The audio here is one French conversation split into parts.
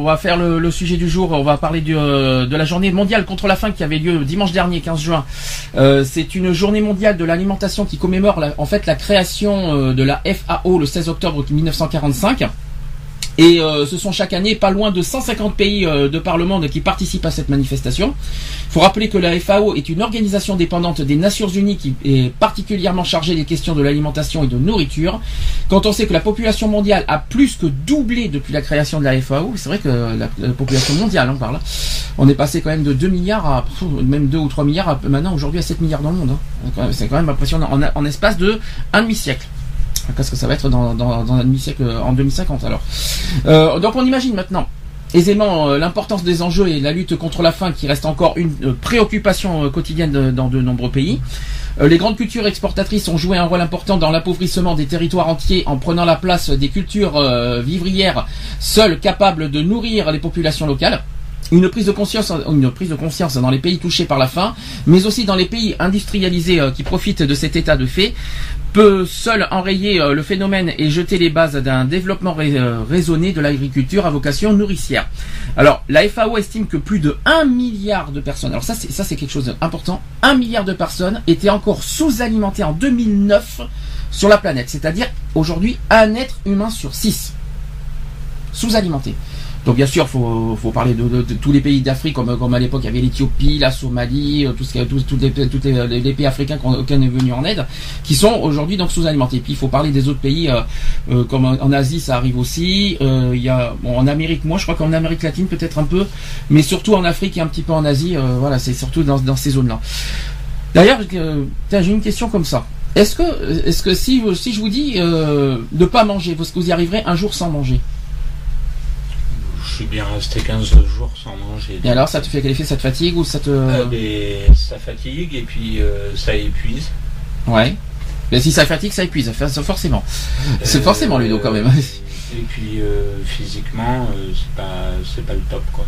On va faire le, sujet du jour. On va parler euh, de la journée mondiale contre la faim qui avait lieu dimanche dernier, 15 juin. Euh, c'est une journée mondiale de l'alimentation qui commémore en fait la création euh, de la FAO le 16 octobre 1945. Et euh, ce sont chaque année pas loin de 150 pays euh, de par le monde qui participent à cette manifestation. Il faut rappeler que la FAO est une organisation dépendante des Nations Unies qui est particulièrement chargée des questions de l'alimentation et de nourriture. Quand on sait que la population mondiale a plus que doublé depuis la création de la FAO, c'est vrai que la, population mondiale, on parle, on est passé quand même de 2 milliards à même 2 ou 3 milliards maintenant aujourd'hui à 7 milliards dans le monde. Hein. C'est quand même impressionnant en, en espace de un demi-siècle. Qu'est-ce que ça va être dans, un demi-siècle, en 2050 alors euh, Donc on imagine maintenant aisément euh, l'importance des enjeux et la lutte contre la faim qui reste encore une euh, préoccupation quotidienne dans de nombreux pays. les grandes cultures exportatrices ont joué un rôle important dans l'appauvrissement des territoires entiers en prenant la place des cultures vivrières seules capables de nourrir les populations locales une prise de conscience, dans les pays touchés par la faim, mais aussi dans les pays industrialisés qui profitent de cet état de fait, peut seul enrayer euh, le phénomène et jeter les bases d'un développement euh, raisonné de l'agriculture à vocation nourricière. Alors, la FAO estime que plus de 1 milliard de personnes, alors ça c'est, ça c'est quelque chose d'important, 1 milliard de personnes étaient encore sous-alimentées en 2009 sur la planète, c'est-à-dire aujourd'hui un être humain sur 6 sous-alimenté. Donc bien sûr, faut faut parler de, tous les pays d'Afrique, comme comme à l'époque il y avait l'Éthiopie, la Somalie, euh, tout ce tous tous les, les, les, pays africains auxquels est venu en aide, qui sont aujourd'hui donc sous-alimentés. Puis il faut parler des autres pays, euh, euh, comme en Asie ça arrive aussi. il y a bon en Amérique, moi je crois qu'en Amérique latine peut-être un peu, mais surtout en Afrique et un petit peu en Asie. voilà, c'est surtout dans, dans ces zones-là. D'ailleurs, j'ai une question comme ça. Est-ce que est-ce que si si je vous dis de ne pas manger, est-ce que vous y arriverez un jour sans manger suis bien resté 15 jours sans manger. Et alors, ça te fait quel effet Ça te fatigue ou ça te. Euh, ben, ça fatigue et puis euh, ça épuise. Ouais. Mais si ça fatigue, ça épuise, forcément. C'est euh, forcément Ludo quand même. Et puis physiquement, c'est pas, pas le top quoi.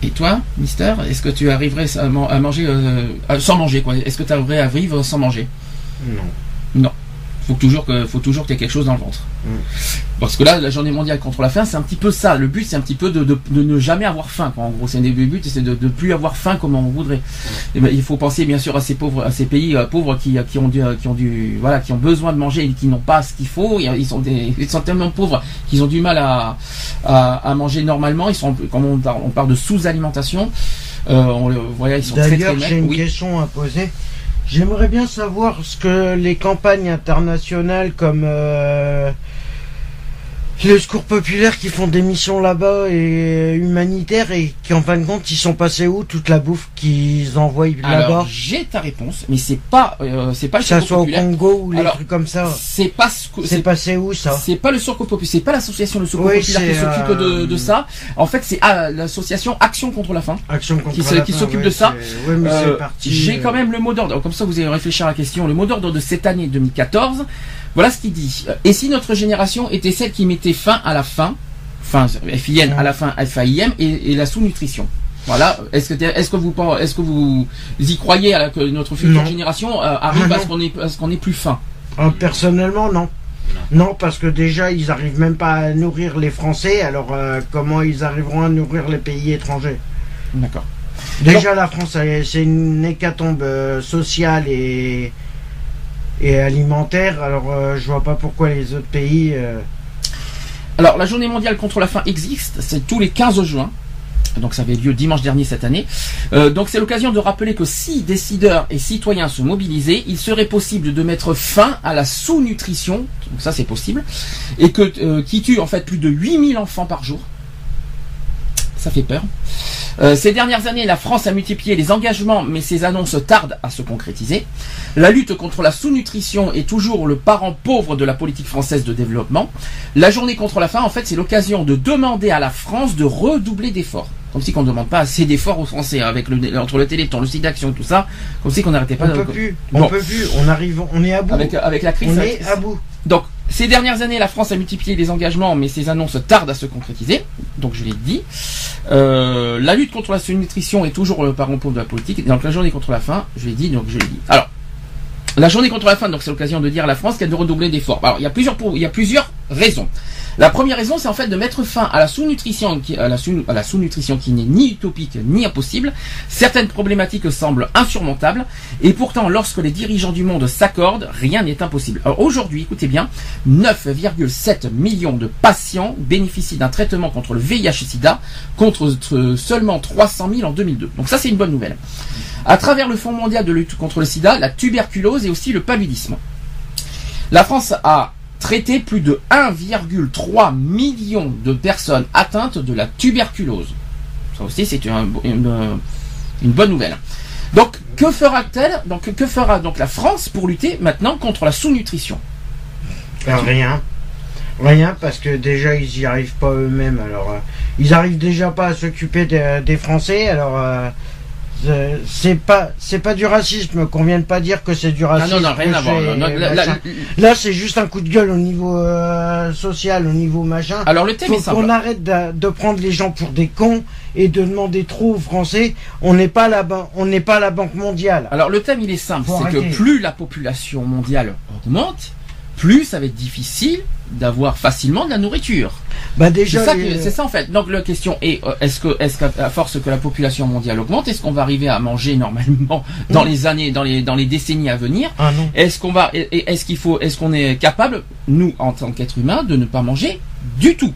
Et toi, Mister, est-ce que tu arriverais à, manger sans manger quoi? Est-ce que tu arriverais à vivre sans manger? Non. Non faut toujours que faut toujours qu'il y ait quelque chose dans le ventre. Mm. Parce que là, la journée mondiale contre la faim, c'est un petit peu ça. Le but, c'est un petit peu de, de, ne jamais avoir faim. En gros, c'est un des buts, c'est de ne plus avoir faim comme on voudrait. Mm. Et eh ben, il faut penser bien sûr à ces pauvres, à ces pays euh, pauvres qui, qui ont du, qui ont du, voilà, qui ont besoin de manger et qui n'ont pas ce qu'il faut. Ils sont, des, ils sont tellement pauvres qu'ils ont du mal à, à, manger normalement. Ils sont, comme on, on parle de sous-alimentation. Euh, on, voilà, ils sont très, très j'ai une question à poser. J'aimerais bien savoir ce que les campagnes internationales comme euh, les secours populaires qui font des missions là-bas et humanitaires et qui en fin de compte ils sont passés où toute la bouffe qu'ils envoient là-bas? J'ai ta réponse, mais c'est pas euh, c'est pas le ça soit au Congo ou les trucs comme ça. C'est pas c'est passé où ça? C'est pas le secours populaire, c'est pas l'association de secours populaire qui s'occupe de, de, euh, ça. En fait, c'est ah, l'association Action contre la faim. Action contre qui, la qui s'occupe de ça. Euh, j'ai quand même le mot d'ordre. Comme ça, vous allez réfléchir à la question. Le mot d'ordre de cette année 2014 voilà ce qu'il dit. Et si notre génération était celle qui mettait fin à la faim, fin FIN à la fin FAIM et, et la sous-nutrition. Voilà. Est-ce que est-ce que vous est-ce que vous y croyez à que notre future génération euh, arrive à ce qu'on est à ce qu'on est plus faim euh, Personnellement, non. non. parce que déjà ils arrivent même pas à nourrir les Français. Alors euh, comment ils arriveront à nourrir les pays étrangers? D'accord. Déjà la France, c'est une hécatombe sociale et et alimentaire. Alors euh, je vois pas pourquoi les autres pays. Euh, Alors la journée mondiale contre la faim existe, c'est tous les 15 juin. Donc ça avait lieu dimanche dernier cette année. Euh, donc c'est l'occasion de rappeler que si décideurs et citoyens se mobilisaient, il serait possible de mettre fin à la sous-nutrition, donc ça c'est possible, et que qui tue en fait plus de 8000 enfants par jour. Ça fait peur. Euh, ces dernières années, la France a multiplié les engagements, mais ces annonces tardent à se concrétiser. La lutte contre la sous-nutrition est toujours le parent pauvre de la politique française de développement. La journée contre la faim, en fait, c'est l'occasion de demander à la France de redoubler d'efforts. Comme si qu'on ne demande pas assez d'efforts aux Français, avec le, entre le téléthon, le site d'action, tout ça, comme si qu'on n'arrêtait pas on Peut plus, on peut plus, on arrive, on est à bout. Avec, avec la crise. On est à bout. Donc, ces dernières années, la France a multiplié les engagements, mais ces annonces tardent à se concrétiser. Donc, je l'ai dit. Euh, la lutte contre la sous-nutrition est toujours le parent pauvre de la politique. Donc, la journée contre la faim, je l'ai dit, donc je l'ai dit. Alors, la journée contre la faim, donc c'est l'occasion de dire à la France qu'elle doit redoubler d'efforts. Alors, il y a plusieurs, il y a plusieurs raisons. La première raison, c'est en fait de mettre fin à la sous-nutrition, à sous-nutrition qui n'est ni utopique ni impossible. Certaines problématiques semblent insurmontables, et pourtant, lorsque les dirigeants du monde s'accordent, rien n'est impossible. Aujourd'hui, écoutez bien, 9,7 millions de patients bénéficient d'un traitement contre le VIH/SIDA, contre seulement 300 000 en 2002. Donc ça, c'est une bonne nouvelle. À travers le Fonds mondial de lutte contre le SIDA, la tuberculose et aussi le paludisme. La France a traité plus de 1,3 million de personnes atteintes de la tuberculose. Ça aussi, c'est une, bonne nouvelle. Donc, que fera-t-elle? Donc, que fera donc la France pour lutter maintenant contre la sous-nutrition? Ben, Rien. Rien, parce que déjà, ils n'y arrivent pas eux-mêmes. Alors, euh, ils arrivent déjà pas à s'occuper des, Français. Alors, euh, c'est pas c'est pas du racisme qu'on vient de pas dire que c'est du racisme. Ah non non rien à voir. Là, c'est juste un coup de gueule au niveau euh, social, au niveau machin. Alors le thème Faut qu'on arrête de, prendre les gens pour des cons et de demander trop aux Français. On n'est pas la on n'est pas la banque mondiale. Alors le thème il est simple, c'est que plus la population mondiale augmente, plus ça va être difficile d'avoir facilement de la nourriture. Bah déjà, c'est ça, en fait. Donc la question est euh, est-ce que est-ce qu'à force que la population mondiale augmente, est-ce qu'on va arriver à manger normalement dans les années, dans les dans les décennies à venir? Ah Est-ce qu'on va est-ce qu'il faut est-ce qu'on est capable nous en tant qu'être humain de ne pas manger du tout?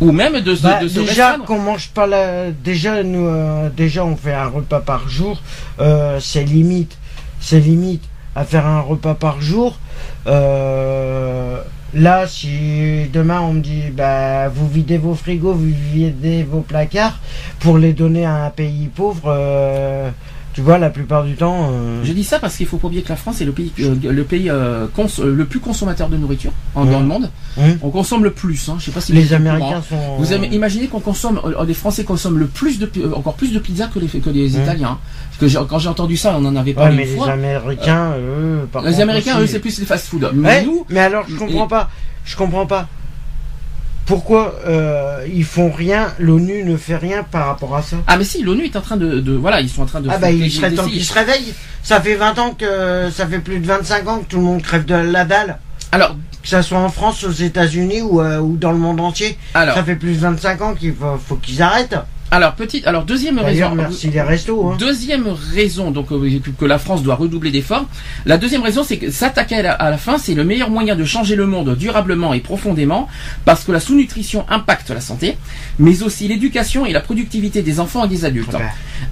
Ou même de, bah, de se déjà qu'on mange pas la déjà nous euh, déjà on fait un repas par jour. Euh, c'est limite c'est limite à faire un repas par jour. Euh, là, si demain on me dit, bah, vous videz vos frigos, vous videz vos placards pour les donner à un pays pauvre, euh, tu vois, la plupart du temps. Euh, Je dis ça parce qu'il faut pas oublier que la France est le pays, euh, le pays le plus consommateur de nourriture dans le monde. On consomme le plus. Hein. Je sais pas si les Américains sont. Vous imaginez qu'on consomme, les Français consomment le plus de, encore plus de pizza que les, que les Italiens. Parce que quand j'ai entendu ça, on en avait parlé mais une fois. Les Américains, eux, par Les Américains, eux, c'est plus les fast-food. Mais nous. Mais alors, je comprends pas. Je comprends pas pourquoi euh, ils font rien, l'ONU ne fait rien par rapport à ça? Ah mais si, l'ONU est en train de, voilà, ils sont en train de... Ah bah il serait temps qu'ils se réveillent. Ça fait 20 ans que, ça fait plus de 25 ans que tout le monde crève de la dalle. Alors, que ça soit en France, aux États-Unis ou, euh, ou dans le monde entier, alors, ça fait plus de 25 ans qu'il faut qu'ils arrêtent. Alors petite, alors deuxième raison. Merci les restos. Hein. Deuxième raison donc euh, que la France doit redoubler d'efforts. La deuxième raison, c'est que s'attaquer à, la faim, c'est le meilleur moyen de changer le monde durablement et profondément, parce que la sous-nutrition impacte la santé, mais aussi l'éducation et la productivité des enfants et des adultes.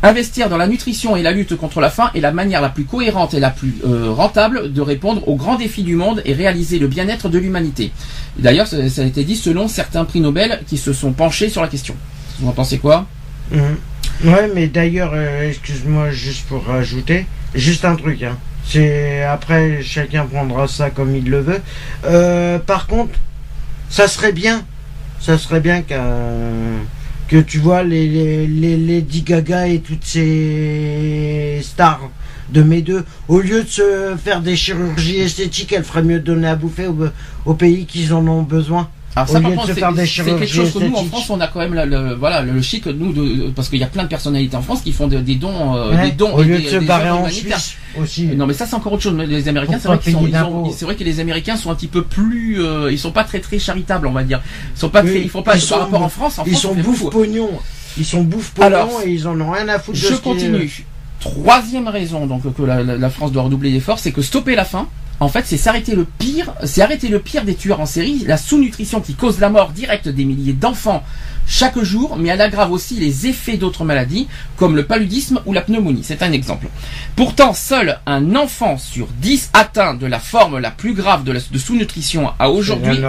Investir dans la nutrition et la lutte contre la faim est la manière la plus cohérente et la plus euh, rentable de répondre aux grands défis du monde et réaliser le bien-être de l'humanité. D'ailleurs, ça, ça a été dit selon certains prix Nobel qui se sont penchés sur la question. Vous en pensez quoi? Mhm. Ouais, mais d'ailleurs, euh, excuse-moi, juste pour rajouter, juste un truc. Hein. C'est après chacun prendra ça comme il le veut. Euh, par contre, ça serait bien, ça serait bien que tu vois les, les, les Lady Gaga et toutes ces stars de mes deux, au lieu de se faire des chirurgies esthétiques, elles ferait mieux de donner à bouffer aux pays qui en ont besoin. Alors ça, c'est quelque chose que nous en France, on a quand même le, voilà le chic nous de, parce qu'il y a plein de personnalités en France qui font des dons, euh, des dons au lieu de se barrer en Suisse aussi. Non, mais ça c'est encore autre chose. Les Américains, c'est vrai qu'ils sont, c'est vrai que les Américains sont un petit peu plus, euh, ils sont pas très très charitables, on va dire. Ils sont pas très, ils font pas par rapport en France. En ils sont bouffe pognon. Ils sont bouffe pognon et ils en ont rien à foutre. Je continue. Troisième raison donc que la, la France doit redoubler d'efforts, c'est que stopper la faim en fait, c'est s'arrêter le pire, c'est arrêter le pire des tueurs en série, la sous-nutrition qui cause la mort directe des milliers d'enfants chaque jour, mais elle aggrave aussi les effets d'autres maladies, comme le paludisme ou la pneumonie. C'est un exemple. Pourtant, seul un enfant sur dix atteint de la forme la plus grave de, sous-nutrition a aujourd'hui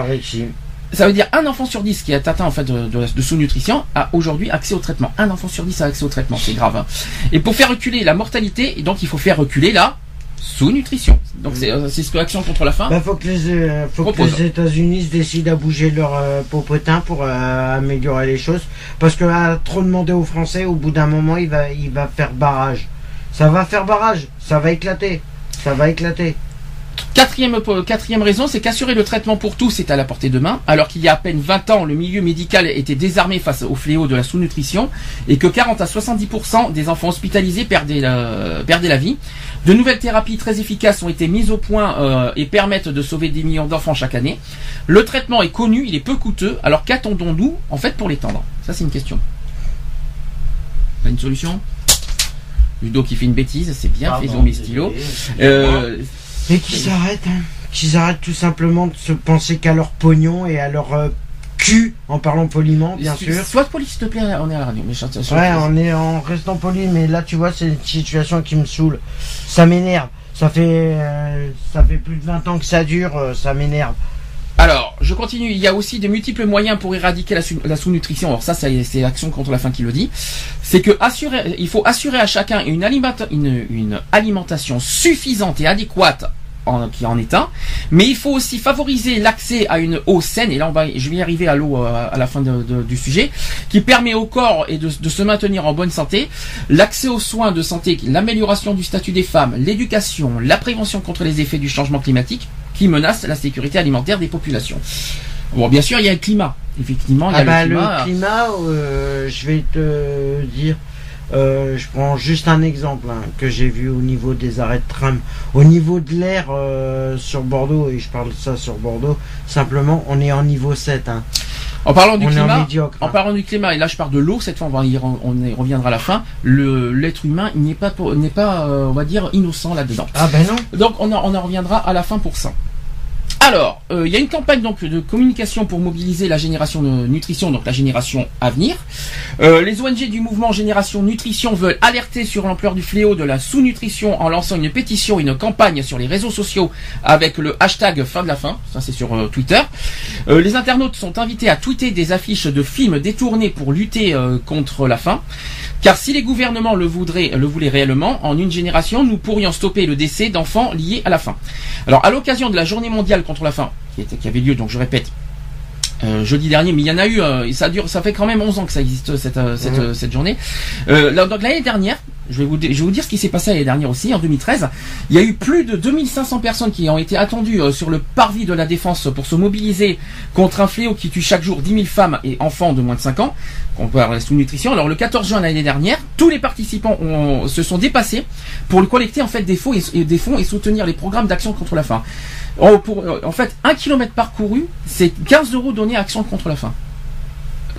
ça veut dire un enfant sur dix qui est atteint en fait de, sous-nutrition a aujourd'hui accès au traitement. Un enfant sur dix a accès au traitement, c'est grave. Hein. Et pour faire reculer la mortalité, donc il faut faire reculer la sous-nutrition. Donc c'est euh, ce que Action contre la faim. Bah, faut que les, euh, faut que les États-Unis décident à bouger leur euh, popotin pour améliorer les choses. Parce que à trop demander aux Français, au bout d'un moment, il va, il va faire barrage. Ça va faire barrage, ça va éclater, ça va éclater. Quatrième, quatrième raison, c'est qu'assurer le traitement pour tous est à la portée de main, alors qu'il y a à peine 20 ans, le milieu médical était désarmé face au fléau de la sous-nutrition et que 40 à 70% des enfants hospitalisés perdaient la, perdaient la vie. De nouvelles thérapies très efficaces ont été mises au point euh, et permettent de sauver des millions d'enfants chaque année. Le traitement est connu, il est peu coûteux, alors qu'attendons-nous en fait pour l'étendre? Ça c'est une question. une solution? Ludo qui fait une bêtise, c'est bien fait, ils ont mes stylos. Et qu'ils arrêtent, hein. qu'ils arrêtent tout simplement de se penser qu'à leur pognon et à leur euh, cul, en parlant poliment, bien sûr. Sois poli, s'il te plaît, on est à la radio. Mais ouais, on est en restant poli, mais là, tu vois, c'est une situation qui me saoule. Ça m'énerve. Ça fait, euh, ça fait plus de 20 ans que ça dure, euh, ça m'énerve. Alors, je continue. Il y a aussi de multiples moyens pour éradiquer la, sous-nutrition. Alors ça, c'est l'action contre la faim qui le dit. C'est que il faut assurer à chacun une, alimentation suffisante et adéquate en, qui en est un. Mais il faut aussi favoriser l'accès à une eau saine. Et là, on va, je vais y arriver à l'eau euh, à la fin du sujet, qui permet au corps et de se maintenir en bonne santé. L'accès aux soins de santé, l'amélioration du statut des femmes, l'éducation, la prévention contre les effets du changement climatique qui menace la sécurité alimentaire des populations. Bon, bien sûr, il y a le climat. Effectivement, il y a ah bah, le climat. Le climat, euh, je vais te dire, euh, je prends juste un exemple hein, que j'ai vu au niveau des arrêts de tram. Au niveau de l'air euh, sur Bordeaux, et je parle de ça sur Bordeaux, simplement, on est en niveau 7. Hein. En parlant du climat, en hein. parlant du climat, et là je parle de l'eau, cette fois on, va y, on, reviendra à la fin. Le l'être humain n'est pas n'est pas, on va dire, innocent là-dedans. Ah ben non. Donc on on en reviendra à la fin pour ça. Alors, euh, il y a une campagne donc de communication pour mobiliser la génération de nutrition, donc la génération à venir. Euh, les ONG du mouvement Génération Nutrition veulent alerter sur l'ampleur du fléau de la sous-nutrition en lançant une pétition, une campagne sur les réseaux sociaux avec le hashtag fin de la faim. Ça c'est sur euh, Twitter. les internautes sont invités à tweeter des affiches de films détournés pour lutter contre la faim. Car si les gouvernements le, voudraient, le voulaient réellement, en une génération, nous pourrions stopper le décès d'enfants liés à la faim. Alors, à l'occasion de la journée mondiale contre la faim, qui, était, qui avait lieu, donc je répète, euh, jeudi dernier, mais il y en a eu, euh, ça dure, ça fait quand même 11 ans que ça existe cette, euh, cette journée. donc l'année dernière, je vais vous, dire ce qui s'est passé l'année dernière aussi, en 2013. Il y a eu plus de 2500 personnes qui ont été attendues euh, sur le parvis de la défense pour se mobiliser contre un fléau qui tue chaque jour 10 000 femmes et enfants de moins de 5 ans, qu'on peut avoir la sous-nutrition. Alors le 14 juin l'année dernière, tous les participants se sont dépassés pour collecter en fait des, fonds et, soutenir les programmes d'action contre la faim. En, pour, en fait, un kilomètre parcouru, c'est 15 euros donnés à Action contre la faim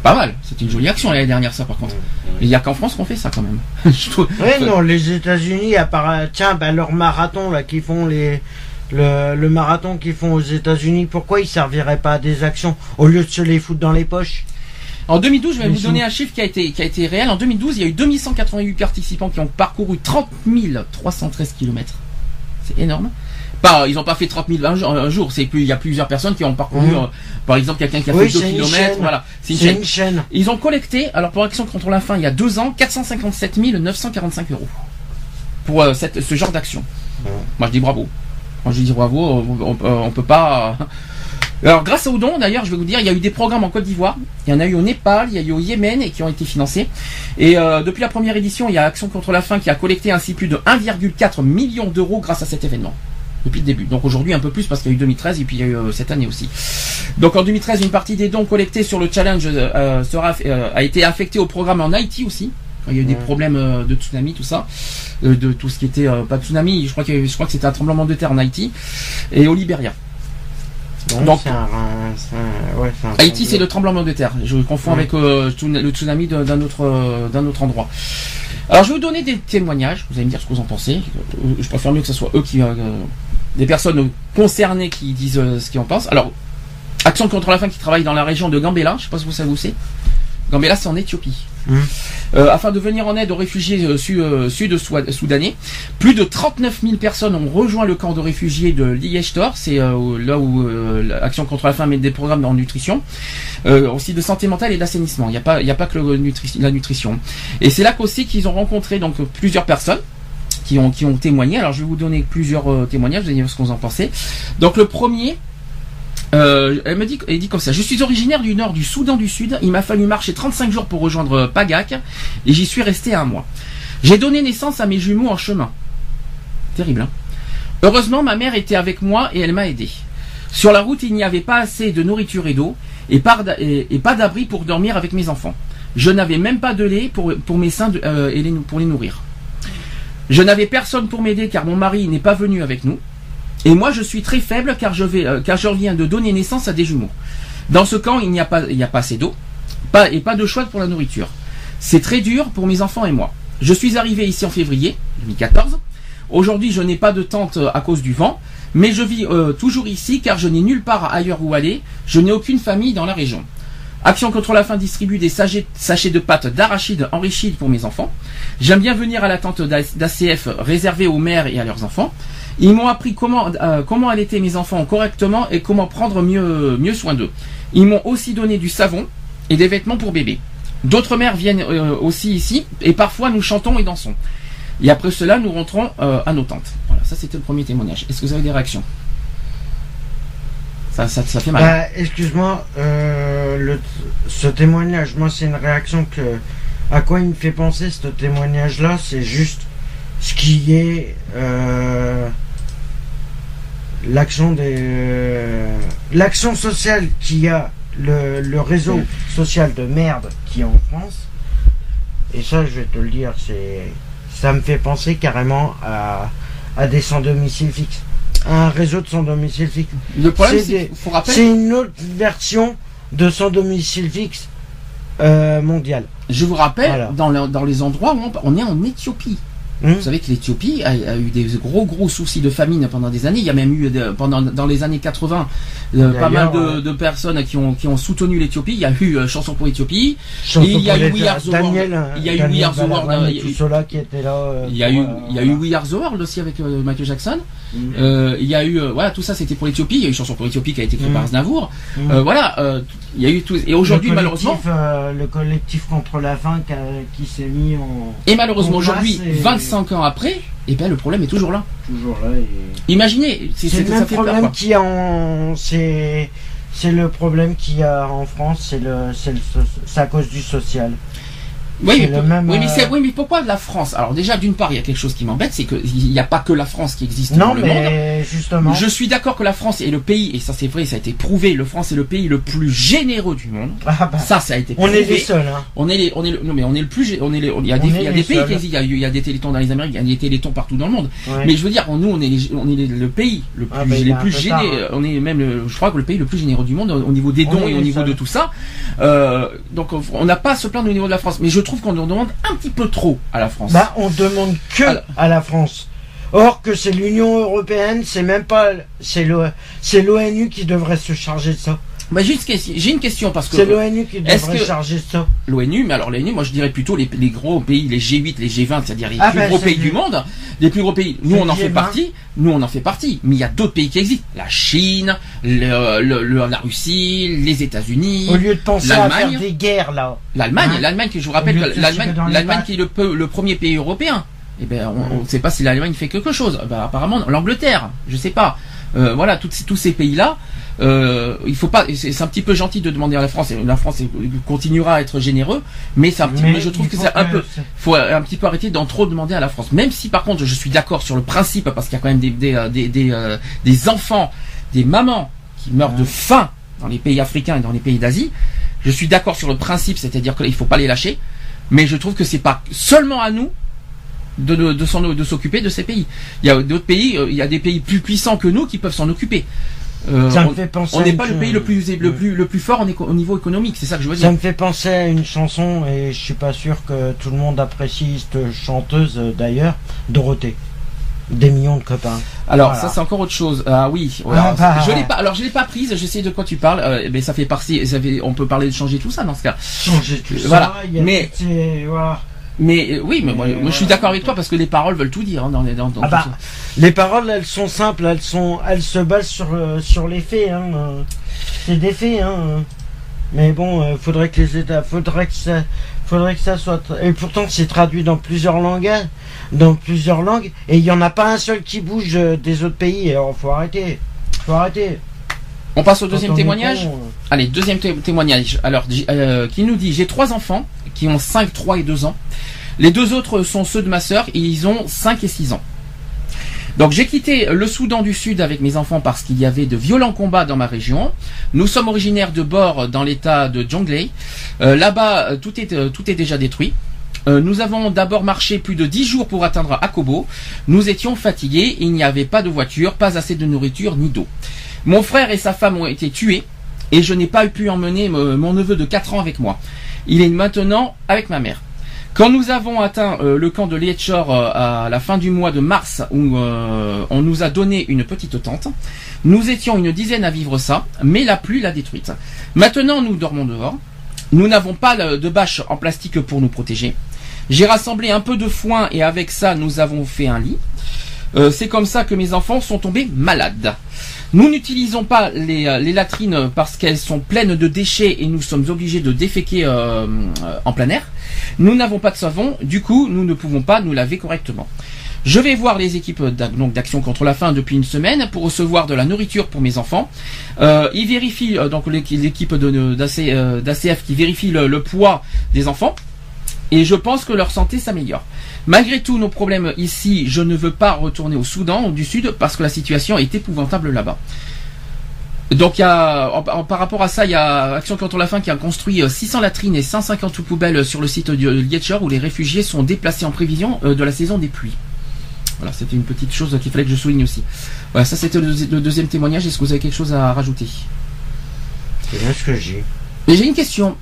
pas mal. C'est une jolie action l'année dernière, ça, par contre. Il n'y a qu'en France qu'on fait ça, quand même. Oui, non, les États-Unis, à part, tiens, bah, leur marathon, là, qui font les, le, marathon qu'ils font aux États-Unis, pourquoi ils serviraient pas à des actions au lieu de se les foutre dans les poches? En 2012, je vais vous donner un chiffre qui a été qui a été réel. En 2012, il y a eu 2188 participants qui ont parcouru 30 313 km. C'est énorme ils n'ont pas fait 30 000 un jour. C'est il y a plusieurs personnes qui ont parcouru. Mmh. Euh, par exemple, quelqu'un qui a fait 2 km. Voilà, c'est une, chaîne. Ils ont collecté, alors pour Action contre la faim, il y a deux ans, 457 945 euros pour euh, cette, ce genre d'action. Mmh. Moi, je dis bravo. Moi, je dis bravo. On, on, peut pas. Alors, grâce aux dons, d'ailleurs, je vais vous dire, il y a eu des programmes en Côte d'Ivoire, il y en a eu au Népal, il y a eu au Yémen et qui ont été financés. Et euh, depuis la première édition, il y a Action contre la faim qui a collecté ainsi plus de 1,4 million d'euros grâce à cet événement depuis le début. Donc aujourd'hui un peu plus parce qu'il y a eu 2013 et puis il y a eu euh, cette année aussi. Donc en 2013 une partie des dons collectés sur le challenge euh, sera, euh, a été affectée au programme en Haïti aussi. Il y a eu des problèmes de tsunami, tout ça, de tout ce qui était pas de tsunami. Je crois que je crois que c'était un tremblement de terre en Haïti et au Libéria. Donc, Haïti, c'est le tremblement de terre. Je confonds avec le tsunami d'un autre d'un autre endroit. Alors, je vais vous donner des témoignages. Vous allez me dire ce que vous en pensez. Je préfère mieux que ce soit eux qui des personnes concernées qui disent euh, ce qu'ils en pensent. Alors, Action contre la faim qui travaille dans la région de Gambela, je ne sais pas si vous savez où c'est. Gambela, c'est en Éthiopie. Mmh. Euh, afin de venir en aide aux réfugiés euh, sud-soudanais, plus de 39 000 personnes ont rejoint le camp de réfugiés de Liechtor, c'est là où Action contre la faim met des programmes en nutrition, aussi de santé mentale et d'assainissement. Il n'y a pas, il a pas que la nutrition. Et c'est là qu'aussi qu'ils ont rencontré donc plusieurs personnes qui ont, qui ont témoigné. Alors je vais vous donner plusieurs témoignages, vous allez dire ce que vous en pensez. Donc le premier, elle me dit, elle dit comme ça. Je suis originaire du nord du Soudan du Sud. Il m'a fallu marcher 35 jours pour rejoindre Pagak et j'y suis resté un mois. J'ai donné naissance à mes jumeaux en chemin. Terrible. Hein Heureusement, ma mère était avec moi et elle m'a aidé. Sur la route, il n'y avait pas assez de nourriture et d'eau et, pas d'abri pour dormir avec mes enfants. Je n'avais même pas de lait pour, mes seins euh, et pour les nourrir. Je n'avais personne pour m'aider car mon mari n'est pas venu avec nous. Et moi, je suis très faible car je, vais, euh, car je viens de donner naissance à des jumeaux. Dans ce camp, il n'y a pas, assez d'eau et pas de choix pour la nourriture. C'est très dur pour mes enfants et moi. Je suis arrivé ici en février 2014. Aujourd'hui, je n'ai pas de tente euh, à cause du vent, mais je vis euh, toujours ici car je n'ai nulle part ailleurs où aller. Je n'ai aucune famille dans la région. Action contre la faim distribue des sachets, de pâtes d'arachide enrichis pour mes enfants. J'aime bien venir à la tente d'ACF réservée aux mères et à leurs enfants. Ils m'ont appris comment, euh, allaiter mes enfants correctement et comment prendre mieux, soin d'eux. Ils m'ont aussi donné du savon et des vêtements pour bébé. D'autres mères viennent aussi ici et parfois nous chantons et dansons. Et après cela, nous rentrons euh, à nos tentes. Voilà, ça c'était le premier témoignage. Est-ce que vous avez des réactions? Ça, ça, fait mal. Bah, excuse-moi, euh, ce témoignage, moi c'est une réaction que. À quoi il me fait penser ce témoignage-là C'est juste ce qui est. Euh, l'action des. l'action sociale qui a, le, le réseau social de merde qui est en France. Et ça, je vais te le dire, c'est ça me fait penser carrément à, à des sans domicile fixe. Un réseau de sans domicile fixe. Le problème, c'est C'est une autre version de sans domicile fixe euh, mondial. Je vous rappelle, dans, dans, les endroits où on est en Éthiopie. Vous hmm. savez que l'Éthiopie a, eu des gros gros soucis de famine pendant des années. Il y a même eu pendant dans les années 80 euh, pas mal de, personnes qui ont qui ont soutenu l'Éthiopie. Il y a eu euh, chanson pour l'Éthiopie. Il y a eu We Are the World. Il y a eu We Are the World. Il y a eu il y a eu We Are the World aussi avec euh, Michael Jackson. Hmm. il y a eu voilà tout ça c'était pour l'Éthiopie. Il y a eu chanson pour l'Éthiopie qui a été écrite par hmm. Aznavour. voilà il y a eu tout et aujourd'hui malheureusement le collectif contre la faim qui, s'est mis en et malheureusement aujourd'hui 25 ans après, et eh bien le problème est toujours là. Toujours là. Imaginez, c'est le même problème qu'il y a en, c'est, c'est le problème qu'il y a en France, c'est le, c'est à cause du social. Oui mais, euh, oui, mais, pourquoi la France? Alors déjà, d'une part, il y a quelque chose qui m'embête, c'est qu'il n'y a pas que la France qui existe dans le mais Justement. Je suis d'accord que la France est le pays, et ça c'est vrai, ça a été prouvé, le France est le pays le plus généreux du monde. Ah bah, ça, ça a été prouvé. On est les seuls. Hein. On est les, on est non mais on est le plus, on est les, il y a des, il y a des pays qui existent, il y a, des télétons dans les Amériques, il y a des télétons partout dans le monde. Mais je veux dire, nous on est, on est le pays le ah, plus, bah, les plus généreux, on est même, je crois que le pays le plus généreux du monde au niveau des dons et au niveau de tout ça. Euh, donc on n'a pas ce plan au niveau de la France, mais je trouve qu'on demande un petit peu trop à la France. Bah, on demande que à la France. Or que c'est l'Union européenne, c'est même pas, c'est l'ONU qui devrait se charger de ça. Bah, j'ai une question parce que c'est l'ONU qui devrait charger ça. L'ONU, mais alors l'ONU, moi je dirais plutôt les, gros pays, les G8, les G20, c'est-à-dire les ah, plus ben, gros pays du monde, les plus gros pays. Nous on en fait partie, nous on en fait partie, mais il y a d'autres pays qui existent, la Chine, le, la Russie, les États-Unis. Au lieu de penser à faire des guerres là. L'Allemagne, hein l'Allemagne que je vous rappelle, l'Allemagne, l'Allemagne qui est le, le premier pays européen. Eh ben, on ne sait pas si l'Allemagne fait quelque chose. Ben, apparemment, l'Angleterre, je sais pas. Euh, voilà, tous ces pays-là, euh, il faut pas. C'est un petit peu gentil de demander à la France. Et la France continuera à être généreux, mais c'est un petit. Mais je trouve que c'est un peu. Faut un petit peu arrêter d'en trop demander à la France. Même si par contre, je suis d'accord sur le principe, parce qu'il y a quand même des des euh, des, euh, des, enfants, des mamans qui meurent de faim dans les pays africains et dans les pays d'Asie. Je suis d'accord sur le principe, c'est-à-dire qu'il faut pas les lâcher. Mais je trouve que c'est pas seulement à nous de, de, de s'occuper de ces pays. Il y a d'autres pays, il y a des pays plus puissants que nous qui peuvent s'en occuper. Euh, ça me fait penser on n'est pas le pays le plus, le plus, le plus fort au niveau économique, c'est ça que je veux dire. Ça me fait penser à une chanson, et je suis pas sûr que tout le monde apprécie cette chanteuse euh, d'ailleurs, Dorothée. Des millions de copains. Alors ça c'est encore autre chose. Ah oui. Ah, bah, je l'ai pas. Alors je l'ai pas prise. Je sais de quoi tu parles. Euh, mais ça fait partie. Ça fait, on peut parler de changer tout ça dans ce cas. Changer tout ça. Voilà. mais voilà. Mais euh, oui, mais moi, je suis d'accord avec toi parce que les paroles veulent tout dire hein, dans les dans, ah bah, Les paroles, elles sont simples, elles sont, elles se basent sur euh, sur les faits. Hein. C'est des faits. Hein. Mais bon, euh, faudrait que les États, faudrait que ça, faudrait que ça soit. Et pourtant, c'est traduit dans plusieurs langages, dans plusieurs langues, et il y en a pas un seul qui bouge euh, des autres pays. Alors, faut arrêter, faut arrêter. On passe au deuxième témoignage. Allez, deuxième témoignage. Alors, qui nous dit j'ai trois enfants qui ont 5, 3 et 2 ans. Les deux autres sont ceux de ma sœur ils ont 5 et 6 ans. Donc j'ai quitté le Soudan du Sud avec mes enfants parce qu'il y avait de violents combats dans ma région. Nous sommes originaires de Bor dans l'état de Jonglei. Euh, là-bas, euh, tout est, euh, tout est déjà détruit. nous avons d'abord marché plus de 10 jours pour atteindre Akobo. Nous étions fatigués, il n'y avait pas de voiture, pas assez de nourriture ni d'eau. Mon frère et sa femme ont été tués et je n'ai pas pu emmener mon neveu de 4 ans avec moi. Il est maintenant avec ma mère. Quand nous avons atteint euh, le camp de Lietchor euh, à la fin du mois de mars, où euh, on nous a donné une petite tente, nous étions une dizaine à vivre ça, mais la pluie l'a détruite. Maintenant, nous dormons dehors. Nous n'avons pas de bâche en plastique pour nous protéger. J'ai rassemblé un peu de foin et avec ça, nous avons fait un lit. C'est comme ça que mes enfants sont tombés malades. Nous n'utilisons pas les, les, latrines parce qu'elles sont pleines de déchets et nous sommes obligés de déféquer en plein air. Nous n'avons pas de savon, du coup, nous ne pouvons pas nous laver correctement. Je vais voir les équipes d'action contre la faim depuis une semaine pour recevoir de la nourriture pour mes enfants. Euh, ils vérifient euh, donc l'équipe d'ACF euh, qui vérifie le, poids des enfants et je pense que leur santé s'améliore. Malgré tous nos problèmes ici, je ne veux pas retourner au Soudan du Sud parce que la situation est épouvantable là-bas. Donc il y a, par rapport à ça, il y a Action contre la faim qui a construit 600 euh, latrines et 150 poubelles sur le site de Lietcher où les réfugiés sont déplacés en prévision euh, de la saison des pluies. Voilà, c'était une petite chose qu'il fallait que je souligne aussi. Voilà, ça c'était le, deuxième témoignage. Est-ce que vous avez quelque chose à rajouter? C'est bien ce que j'ai. Mais j'ai une question.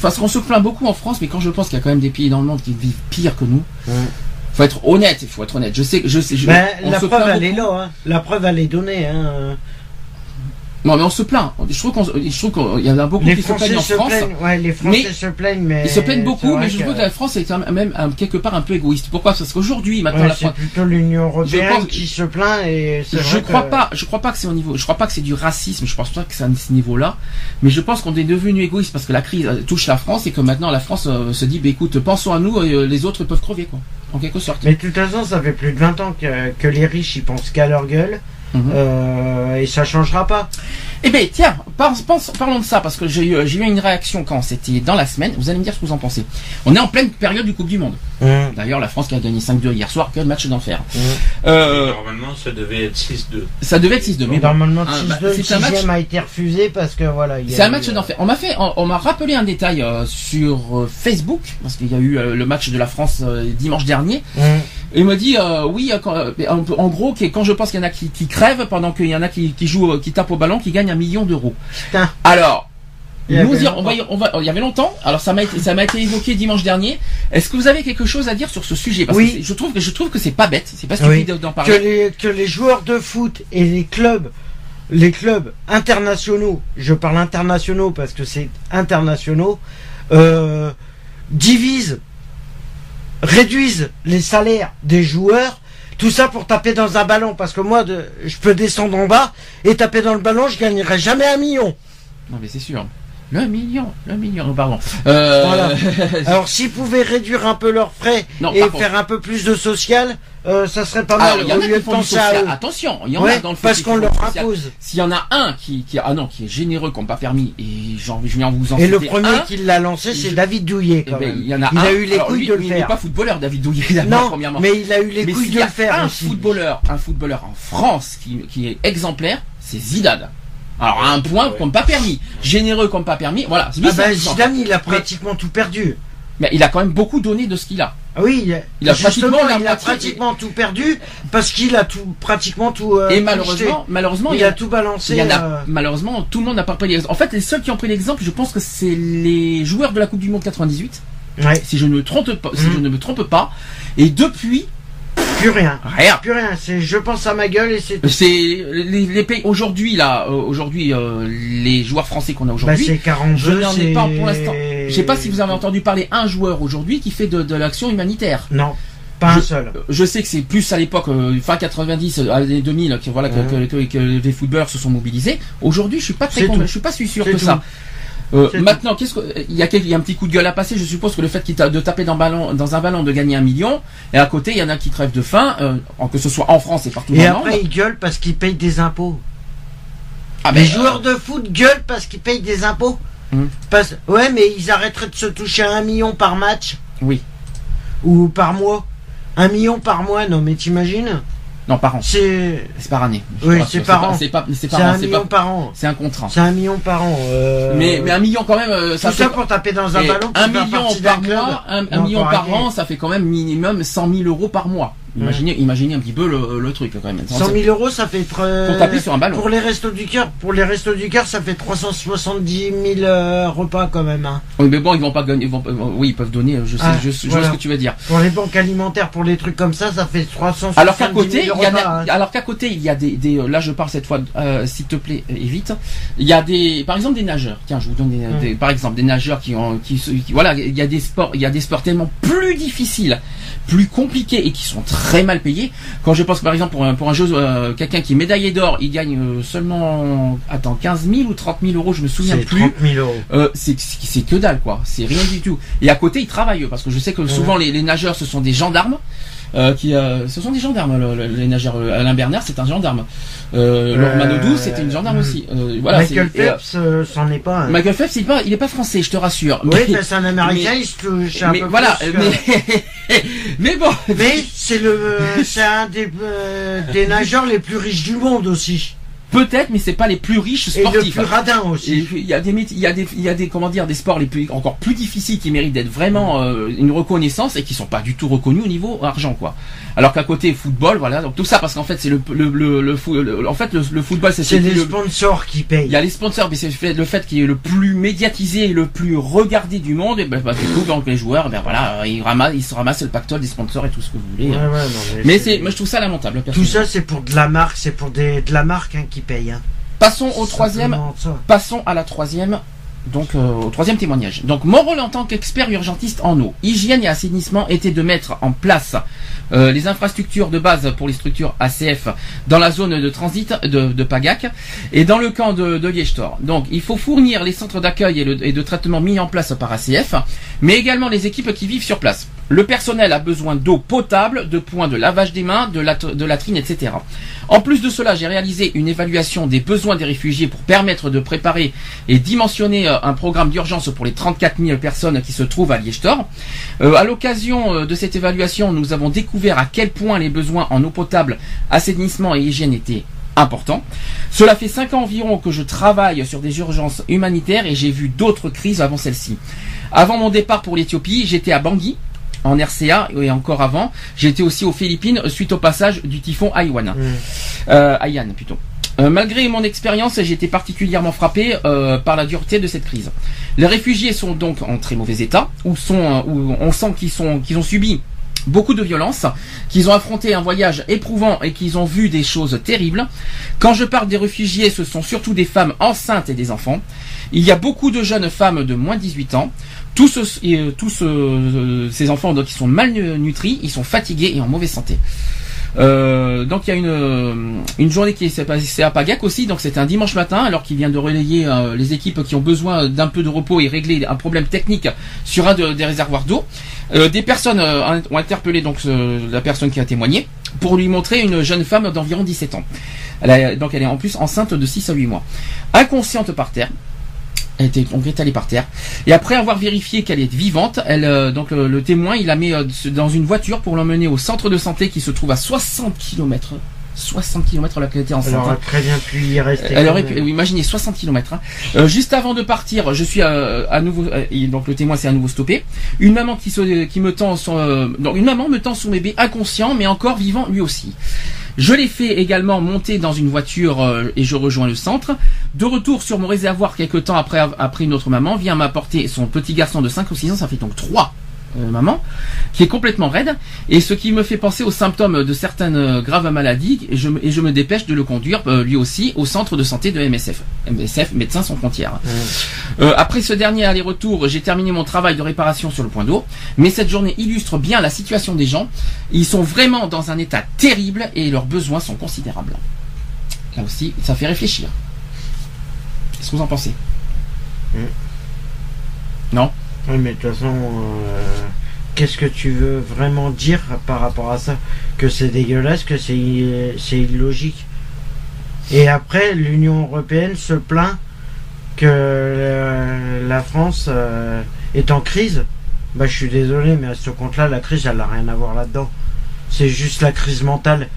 parce qu'on se plaint beaucoup en France, mais quand je pense qu'il y a quand même des pays dans le monde qui vivent pire que nous. il Faut être honnête, il faut être honnête. Je sais, je sais. Je, ben, la preuve elle est là, hein. La preuve elle est donnée, hein. Non, mais on se plaint. Je trouve qu'il y en a beaucoup qui se plaignent en France. ouais, les Français se plaignent, mais ils se plaignent beaucoup, mais je trouve que... la France est même quelque part un peu égoïste. Pourquoi? Parce qu'aujourd'hui, maintenant, la France, c'est plutôt l'Union européenne qui se plaint et je crois pas. Je crois pas que c'est au niveau. Je crois pas que c'est du racisme. Je pense pas que c'est à ce niveau-là. Mais je pense qu'on est devenu égoïste parce que la crise euh, touche la France et que maintenant la France euh, se dit, bah, écoute, pensons à nous, et euh, les autres peuvent crever, quoi. En quelque sorte. Mais de toute façon, ça fait plus de 20 ans que, que les riches ils pensent qu'à leur gueule. Mhm. Euh, et ça changera pas. Eh bien, tiens, parlons de ça, parce que j'ai eu, une réaction quand c'était dans la semaine. Vous allez me dire ce que vous en pensez. On est en pleine période du Coupe du Monde. Mhm. D'ailleurs, la France qui a gagné 5-2 hier soir, quel match d'enfer. Mhm. Euh, normalement, ça devait être 6-2. Ça devait être 6-2. Mais normalement, 6-2, bah, le match... a été refusé parce que voilà. C'est un match d'enfer. On m'a fait, on, m'a rappelé un détail euh, sur Facebook, parce qu'il y a eu le match de la France dimanche dernier. Et il m'a dit, oui, en, gros, quand je pense qu'il y en a qui, qui crèvent, pendant qu'il y en a qui, jouent, qui tapent au ballon, qui gagnent un million d'euros. Alors, il nous on va, on va, il y avait longtemps. Alors ça m'a été, ça m'a été évoqué dimanche dernier. Est-ce que vous avez quelque chose à dire sur ce sujet? Parce oui. que je trouve que je trouve que c'est pas bête, c'est pas stupide d'en parler. Que les, que les joueurs de foot et les clubs, les clubs internationaux, je parle internationaux parce que c'est internationaux, euh, divisent, réduisent les salaires des joueurs tout ça pour taper dans un ballon, parce que moi, de, je peux descendre en bas et taper dans le ballon, je gagnerai jamais un million. Non mais c'est sûr. Le million, le million, pardon. Euh... Voilà. Alors s'ils pouvaient réduire un peu leurs frais et faire un peu plus de social, euh, ça serait pas mal. il y en a qui font social. Attention, il y en a dans le parce qu'on leur impose. S'il y en a un qui, qui, ah non, qui est généreux, qui n'a pas permis, et j'en, je viens vous en Et le premier qui l'a lancé, c'est David Douillet. Quand eh ben, il y en a il a eu les couilles de le faire. Il n'est pas footballeur, David Douillet. Non, premièrement. mais il a eu les couilles de le faire. Un footballeur, un footballeur en France qui, qui est exemplaire, c'est Zidane. Alors à un point qu'on pas permis, généreux comme pas permis, voilà. Ah bah, Zidane, il a pratiquement tout perdu. Mais il a quand même beaucoup donné de ce qu'il a. Ah oui, il a, pratiquement, il a pratiquement tout perdu parce qu'il a tout pratiquement tout. Euh, et malheureusement, malheureusement, il, a, tout balancé. Euh. Malheureusement, tout le monde n'a pas pris l'exemple. En fait, les seuls qui ont pris l'exemple, je pense que c'est les joueurs de la Coupe du Monde 98. Ouais. Si je ne me trompe pas, si je ne me trompe pas. Et depuis, plus rien. Rien. Plus rien. C'est je pense à ma gueule et c'est. C'est les, pays aujourd'hui là, euh, aujourd'hui les joueurs français qu'on a aujourd'hui. Bah, c'est 42. Je n'en ai pas pour l'instant. Je sais pas si vous avez entendu parler un joueur aujourd'hui qui fait de, l'action humanitaire. Non. Pas un seul. Je sais que c'est plus à l'époque, euh, fin 90, euh, années 2000, que, voilà, que, les footballeurs se sont mobilisés. Aujourd'hui, je suis pas très je suis pas sûr que ça. Euh, maintenant, qu'est-ce que il y, a, il y a un petit coup de gueule à passer. Je suppose que le fait qu'il de taper dans, ballon, dans un ballon de gagner un million, et à côté il y en a qui crèvent de faim, euh, que ce soit en France et partout et dans le monde. Et après ils gueulent parce qu'ils payent des impôts. Ah, les joueurs de foot gueulent parce qu'ils payent des impôts. Parce... Ouais, mais ils arrêteraient de se toucher à un million par match. Oui. Ou par mois. Un million par mois, non mais t'imagines? Non, par an. C'est par année. Oui, c'est par an. C'est pas, c'est un million par an. C'est un contrat. C'est un million par an. Euh, mais, mais un million quand même. Euh, ça Tout ça pour taper dans un ballon. Un million par mois, un, million par an, ça fait quand même minimum 100 000 euros par mois. Imaginez, imaginez un petit peu le, truc quand même. 100 000 euros, ça fait pour taper sur un ballon. Pour les restos du cœur, pour les restos du cœur, ça fait 370 000 euh, repas quand même. Hein. Oui, mais bon, ils vont pas gagner. Vont, oui, ils peuvent donner. Je sais, ah, je, je vois ce que tu veux dire. Pour les banques alimentaires, pour les trucs comme ça, ça fait 370 alors qu'à côté, 000 il y a, hein. alors qu'à côté, il y a des, des, euh, là, je parle cette fois, euh, s'il te plaît, et vite. Il y a des, par exemple, des nageurs. Tiens, je vous donne des, par exemple, des nageurs qui ont, qui, voilà, il y a des sports, il y a des sports tellement plus difficiles plus compliqués et qui sont très mal payés. Quand je pense par exemple pour un, pour un jeu, euh, quelqu'un qui est médaillé d'or, il gagne euh, seulement, attends, 15 000 ou 30 000 euros, je me souviens plus. 30 000 euros. Euh, c'est que dalle quoi, c'est rien du tout. Et à côté, ils travaillent parce que je sais que souvent les, les nageurs ce sont des gendarmes. Euh, qui, euh, ce sont des gendarmes, les nageurs. Alain Bernard, c'est un gendarme. Euh, Laure Manodou, c'était une gendarme aussi. voilà, Michael Phelps, c'en est pas. Michael Phelps, il est pas, il est pas français, je te rassure. Oui, mais, c'est un Américain, il se un mais, peu voilà, mais, mais bon. Mais c'est le, c'est un des, des nageurs les plus riches du monde aussi. Peut-être, mais c'est pas les plus riches sportifs. Et le plus radin aussi. Il y a des, il y a des, il y a des, comment dire, des sports les plus, encore plus difficiles qui méritent d'être vraiment euh, une reconnaissance et qui sont pas du tout reconnus au niveau argent, quoi. Alors qu'à côté football, voilà, donc tout ça parce qu'en fait c'est le, le, le, le, en fait le, football c'est les sponsors qui payent. Il y a les sponsors, mais c'est le fait qu'il est le plus médiatisé et le plus regardé du monde. Et ben, bah, du coup, les joueurs, ben voilà, ils ramassent, ils se ramassent le pactole des sponsors et tout ce que vous voulez. Ouais, ouais, non, mais, c'est, moi je trouve ça lamentable. Tout ça c'est pour de la marque, c'est pour des, de la marque hein, qui paye. Hein. Passons au troisième. Passons à la troisième. Donc euh, au troisième témoignage. Donc mon rôle en tant qu'expert urgentiste en eau, hygiène et assainissement était de mettre en place euh, les infrastructures de base pour les structures ACF dans la zone de transit de, Pagac et dans le camp de, de Donc il faut fournir les centres d'accueil et, et, de traitement mis en place par ACF, mais également les équipes qui vivent sur place. Le personnel a besoin d'eau potable, de points de lavage des mains, de, la, de latrines, etc. En plus de cela, j'ai réalisé une évaluation des besoins des réfugiés pour permettre de préparer et dimensionner euh, un programme d'urgence pour les 34 000 personnes qui se trouvent à Liège-Tor. Euh, à l'occasion euh, de cette évaluation, nous avons découvert à quel point les besoins en eau potable, assainissement et hygiène étaient importants. Cela fait 5 ans environ que je travaille sur des urgences humanitaires et j'ai vu d'autres crises avant celle-ci. Avant mon départ pour l'Éthiopie, j'étais à Bangui, en RCA et encore avant. J'étais aussi aux Philippines suite au passage du typhon Haiyan. Mm. Euh, plutôt. Euh, malgré mon expérience, j'ai été particulièrement frappé euh, par la dureté de cette crise. Les réfugiés sont donc en très mauvais état, où, sont, où on sent qu'ils sont qu'ils ont subi beaucoup de violence, qu'ils ont affronté un voyage éprouvant et qu'ils ont vu des choses terribles. Quand je parle des réfugiés, ce sont surtout des femmes enceintes et des enfants. Il y a beaucoup de jeunes femmes de moins de 18 ans. Tous, euh, tous euh, ces enfants donc, ils sont malnutris, ils sont fatigués et en mauvaise santé. Euh, donc il y a une, une journée qui s'est passée à Pagac aussi, donc c'était un dimanche matin alors qu'il vient de relayer les équipes qui ont besoin d'un peu de repos et régler un problème technique sur un des réservoirs d'eau. des personnes ont interpellé donc la personne qui a témoigné pour lui montrer une jeune femme d'environ 17 ans. Elle donc elle est en plus enceinte de 6 à 8 mois. Inconsciente par terre, elle était étalée par terre. Et après avoir vérifié qu'elle est vivante, elle, euh, donc le, témoin, il la met euh, dans une voiture pour l'emmener au centre de santé qui se trouve à 60 km. 60 km qu'elle était enceinte. Elle aurait très bien pu y rester. Elle aurait pu, imaginez 60 km. Hein. Euh, juste avant de partir, je suis à, nouveau, donc le témoin s'est à nouveau stoppé. Une maman qui, se, qui me tend son, donc une maman me tend son bébé inconscient mais encore vivant lui aussi. Je l'ai fait également monter dans une voiture euh, et je rejoins le centre. De retour sur mon réservoir quelques temps après, après une autre maman vient m'apporter son petit garçon de 5 ou 6 ans, ça fait donc 3 euh, maman, qui est complètement raide, et ce qui me fait penser aux symptômes de certaines euh, graves maladies, et je, et je me dépêche de le conduire lui aussi au centre de santé de MSF. MSF, Médecins sans frontières. après ce dernier aller-retour, j'ai terminé mon travail de réparation sur le point d'eau, mais cette journée illustre bien la situation des gens. Ils sont vraiment dans un état terrible et leurs besoins sont considérables. Là aussi, ça fait réfléchir. Qu'est-ce que vous en pensez? Mm. Non? Oui, mais de toute façon, euh, qu'est-ce que tu veux vraiment dire par rapport à ça? Que c'est dégueulasse, que c'est illogique. Et après, l'Union européenne se plaint que euh, la France euh, est en crise. Bah, je suis désolé, mais à ce compte-là, la crise, elle n'a rien à voir là-dedans. C'est juste la crise mentale.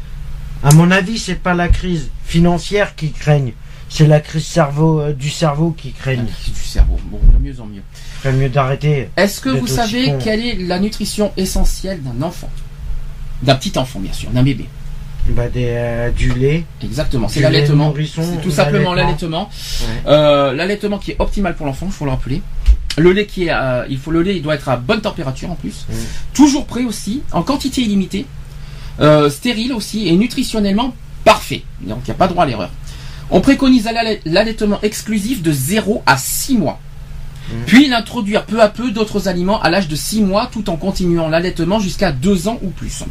À mon avis, c'est pas la crise financière qui craigne. C'est la crise cerveau, du cerveau qui craigne. La crise du cerveau. Bon, de mieux en mieux. Mieux d'arrêter. Est-ce que vous savez quelle est la nutrition essentielle d'un enfant? D'un petit enfant, bien sûr, d'un bébé. Bah, des, euh, du lait. Exactement, c'est l'allaitement. C'est tout simplement l'allaitement. Euh, l'allaitement qui est optimal pour l'enfant, il faut le rappeler. Le lait qui est, il faut le lait, il doit être à bonne température en plus. Toujours prêt aussi, en quantité illimitée, euh, stérile aussi et nutritionnellement parfait. Donc il n'y a pas droit à l'erreur. On préconise l'allaitement exclusif de 0 à 6 mois. Puis l'introduire peu à peu d'autres aliments à l'âge de 6 mois tout en continuant l'allaitement jusqu'à 2 ans ou plus.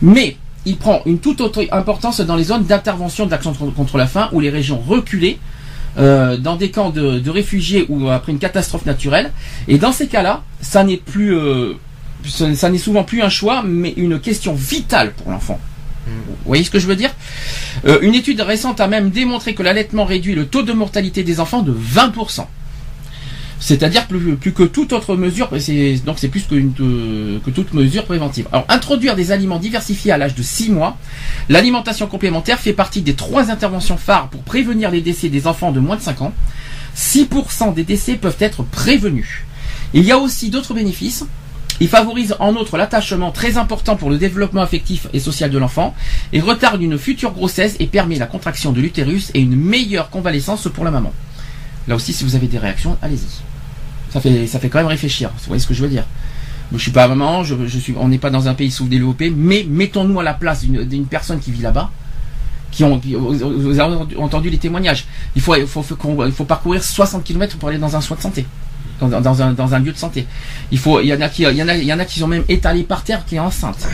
Mais il prend une toute autre importance dans les zones d'intervention d'action contre la faim ou les régions reculées, euh, dans des camps de, réfugiés ou après une catastrophe naturelle. Et dans ces cas-là, ça n'est plus, euh, ça n'est souvent plus un choix, mais une question vitale pour l'enfant. Vous voyez ce que je veux dire? Euh, Une étude récente a même démontré que l'allaitement réduit le taux de mortalité des enfants de 20%. C'est-à-dire plus, que toute autre mesure, donc c'est plus que, que, toute mesure préventive. Alors, introduire des aliments diversifiés à l'âge de 6 mois, l'alimentation complémentaire fait partie des trois interventions phares pour prévenir les décès des enfants de moins de 5 ans. 6% des décès peuvent être prévenus. Il y a aussi d'autres bénéfices. Il favorise en outre l'attachement très important pour le développement affectif et social de l'enfant et retarde une future grossesse et permet la contraction de l'utérus et une meilleure convalescence pour la maman. Là aussi, si vous avez des réactions, allez-y ça fait, ça fait quand même réfléchir. Vous voyez ce que je veux dire je suis pas vraiment, je, suis, on n'est pas dans un pays sous-développé, mais mettons-nous à la place d'une personne qui vit là-bas, qui ont, vous avez entendu les témoignages. Il faut, il faut, il faut parcourir 60 km pour aller dans un soin de santé, dans, dans, un, dans un lieu de santé. Il faut, il y en a qui, il y en a, il y en a qui sont même étalés par terre, qui est enceinte,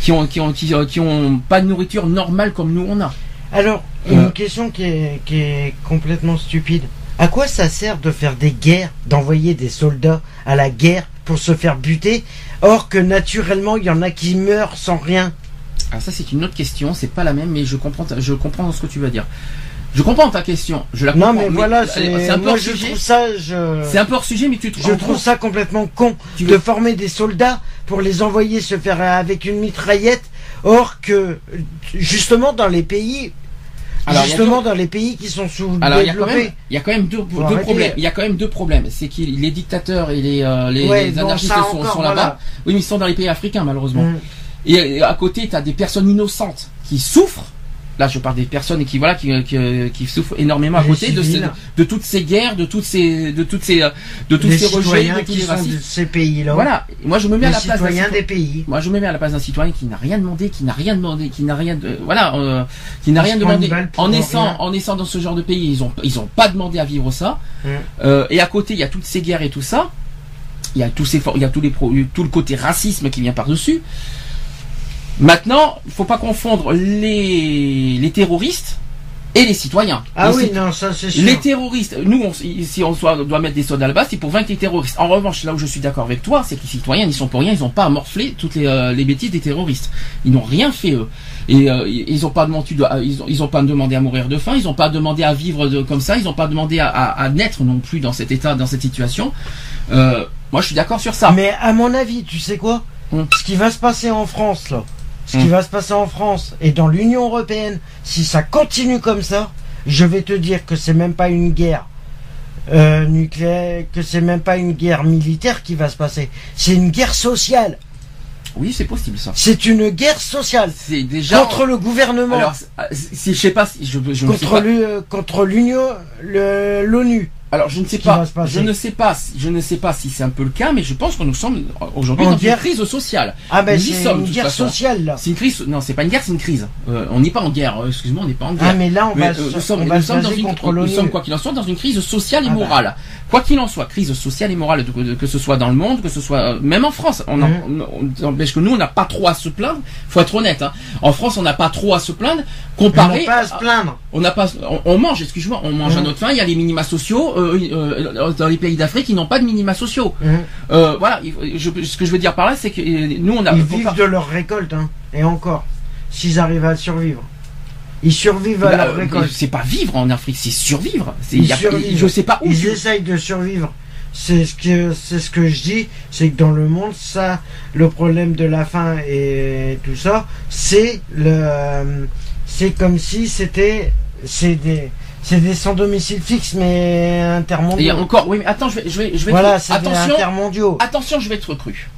qui ont, qui ont, qui, ont pas de nourriture normale comme nous on a. Alors, une euh. question qui est, qui est complètement stupide. À quoi ça sert de faire des guerres, d'envoyer des soldats à la guerre pour se faire buter, or que naturellement il y en a qui meurent sans rien? Alors ça c'est une autre question, c'est pas la même, mais je comprends, je comprends ce que tu veux dire. Je comprends ta question. Je la comprends. Non mais, voilà, c'est un peu hors sujet. C'est un peu hors sujet, mais tu Je trouve ça complètement con de former des soldats pour les envoyer se faire avec une mitraillette, or que justement dans les pays alors, Justement, dans les pays qui sont sous Alors, il y a quand même, il y a quand même deux, problèmes. Il y a quand même deux problèmes. C'est que les dictateurs et les, euh, les, anarchistes sont, là-bas. Oui, mais ils sont dans les pays africains, malheureusement. Mm. Et à côté, tu as des personnes innocentes qui souffrent Là, je parle des personnes qui voilà qui, qui, souffrent énormément à côté de, de, toutes ces guerres, de toutes ces de toutes ces de tous ces rejets, de tous les racistes. ces pays-là. Voilà. Moi, je me mets à la place d'un des pays. Moi, je me mets à la place d'un citoyen qui n'a rien demandé, qui n'a rien demandé, qui n'a rien de voilà, euh, qui n'a rien demandé. En naissant, en naissant dans ce genre de pays, ils ont ils ont pas demandé à vivre ça. Euh, et à côté, il y a toutes ces guerres et tout ça. Il y a tous ces il y a tous les tout le côté racisme qui vient par dessus. Maintenant, il faut pas confondre les, les terroristes et les citoyens. Ah oui, non, ça c'est sûr. Les terroristes, nous, si on doit mettre des soldats là-bas, c'est pour vaincre les terroristes. En revanche, là où je suis d'accord avec toi, c'est que les citoyens, ils sont pour rien, ils n'ont pas à morfler toutes les, euh, les, bêtises des terroristes. Ils n'ont rien fait eux. Et euh, ils n'ont pas demandé, ils ont, ils ont pas demandé à mourir de faim, ils n'ont pas demandé à vivre de, comme ça, ils n'ont pas demandé à, à, naître non plus dans cet état, dans cette situation. Euh, moi, je suis d'accord sur ça. Mais à mon avis, tu sais quoi? Hum. Ce qui va se passer en France là ce qui hmm. va se passer en France et dans l'Union européenne, si ça continue comme ça, je vais te dire que c'est même pas une guerre euh, nucléaire, que c'est même pas une guerre militaire qui va se passer, c'est une guerre sociale. Oui, c'est possible ça. C'est une guerre sociale. C'est déjà contre le gouvernement. Alors, si je sais pas, si je, je contre l'Union, l'ONU. Alors je ne sais pas, je ne sais pas, je ne sais pas si c'est un peu le cas, mais je pense que nous sommes aujourd'hui dans une crise sociale. Ah ben c'est une guerre sociale là. C'est une crise, non c'est pas une guerre, c'est une crise. Euh, on n'est pas en guerre, euh, excuse-moi, on n'est pas en guerre. Ah mais là on va, euh, nous sommes, dans une, nous sommes quoi qu'il en soit dans une crise sociale et ah, bah. morale. Quoi qu'il en soit, crise sociale et morale, que ce soit dans le monde, que ce soit même en France, on, mmh. que nous on n'a pas trop à se plaindre. Faut être honnête. Hein. En France on n'a pas trop à se plaindre comparé. pas à se plaindre On n'a pas, on, mange, excuse-moi, on mange à notre faim. Il y a les minima sociaux dans les pays d'Afrique qui n'ont pas de minima sociaux. voilà, ce que je veux dire par là, c'est que nous on a. Ils vivent de leur récolte, hein, et encore, s'ils arrivent à survivre. Ils survivent à leur récolte. C'est pas vivre en Afrique, c'est survivre. Ils survivent. Je sais pas où. Ils essayent de survivre c'est ce que c'est ce que je dis, c'est que dans le monde, ça, le problème de la faim et tout ça, c'est le, c'est comme si c'était, c'est des, c'est des sans domicile fixe mais intermondiaux. Et encore, oui, mais attends, je vais, je vais, je vais. Voilà, c'est attention, intermondiaux. Attention, je vais être cru.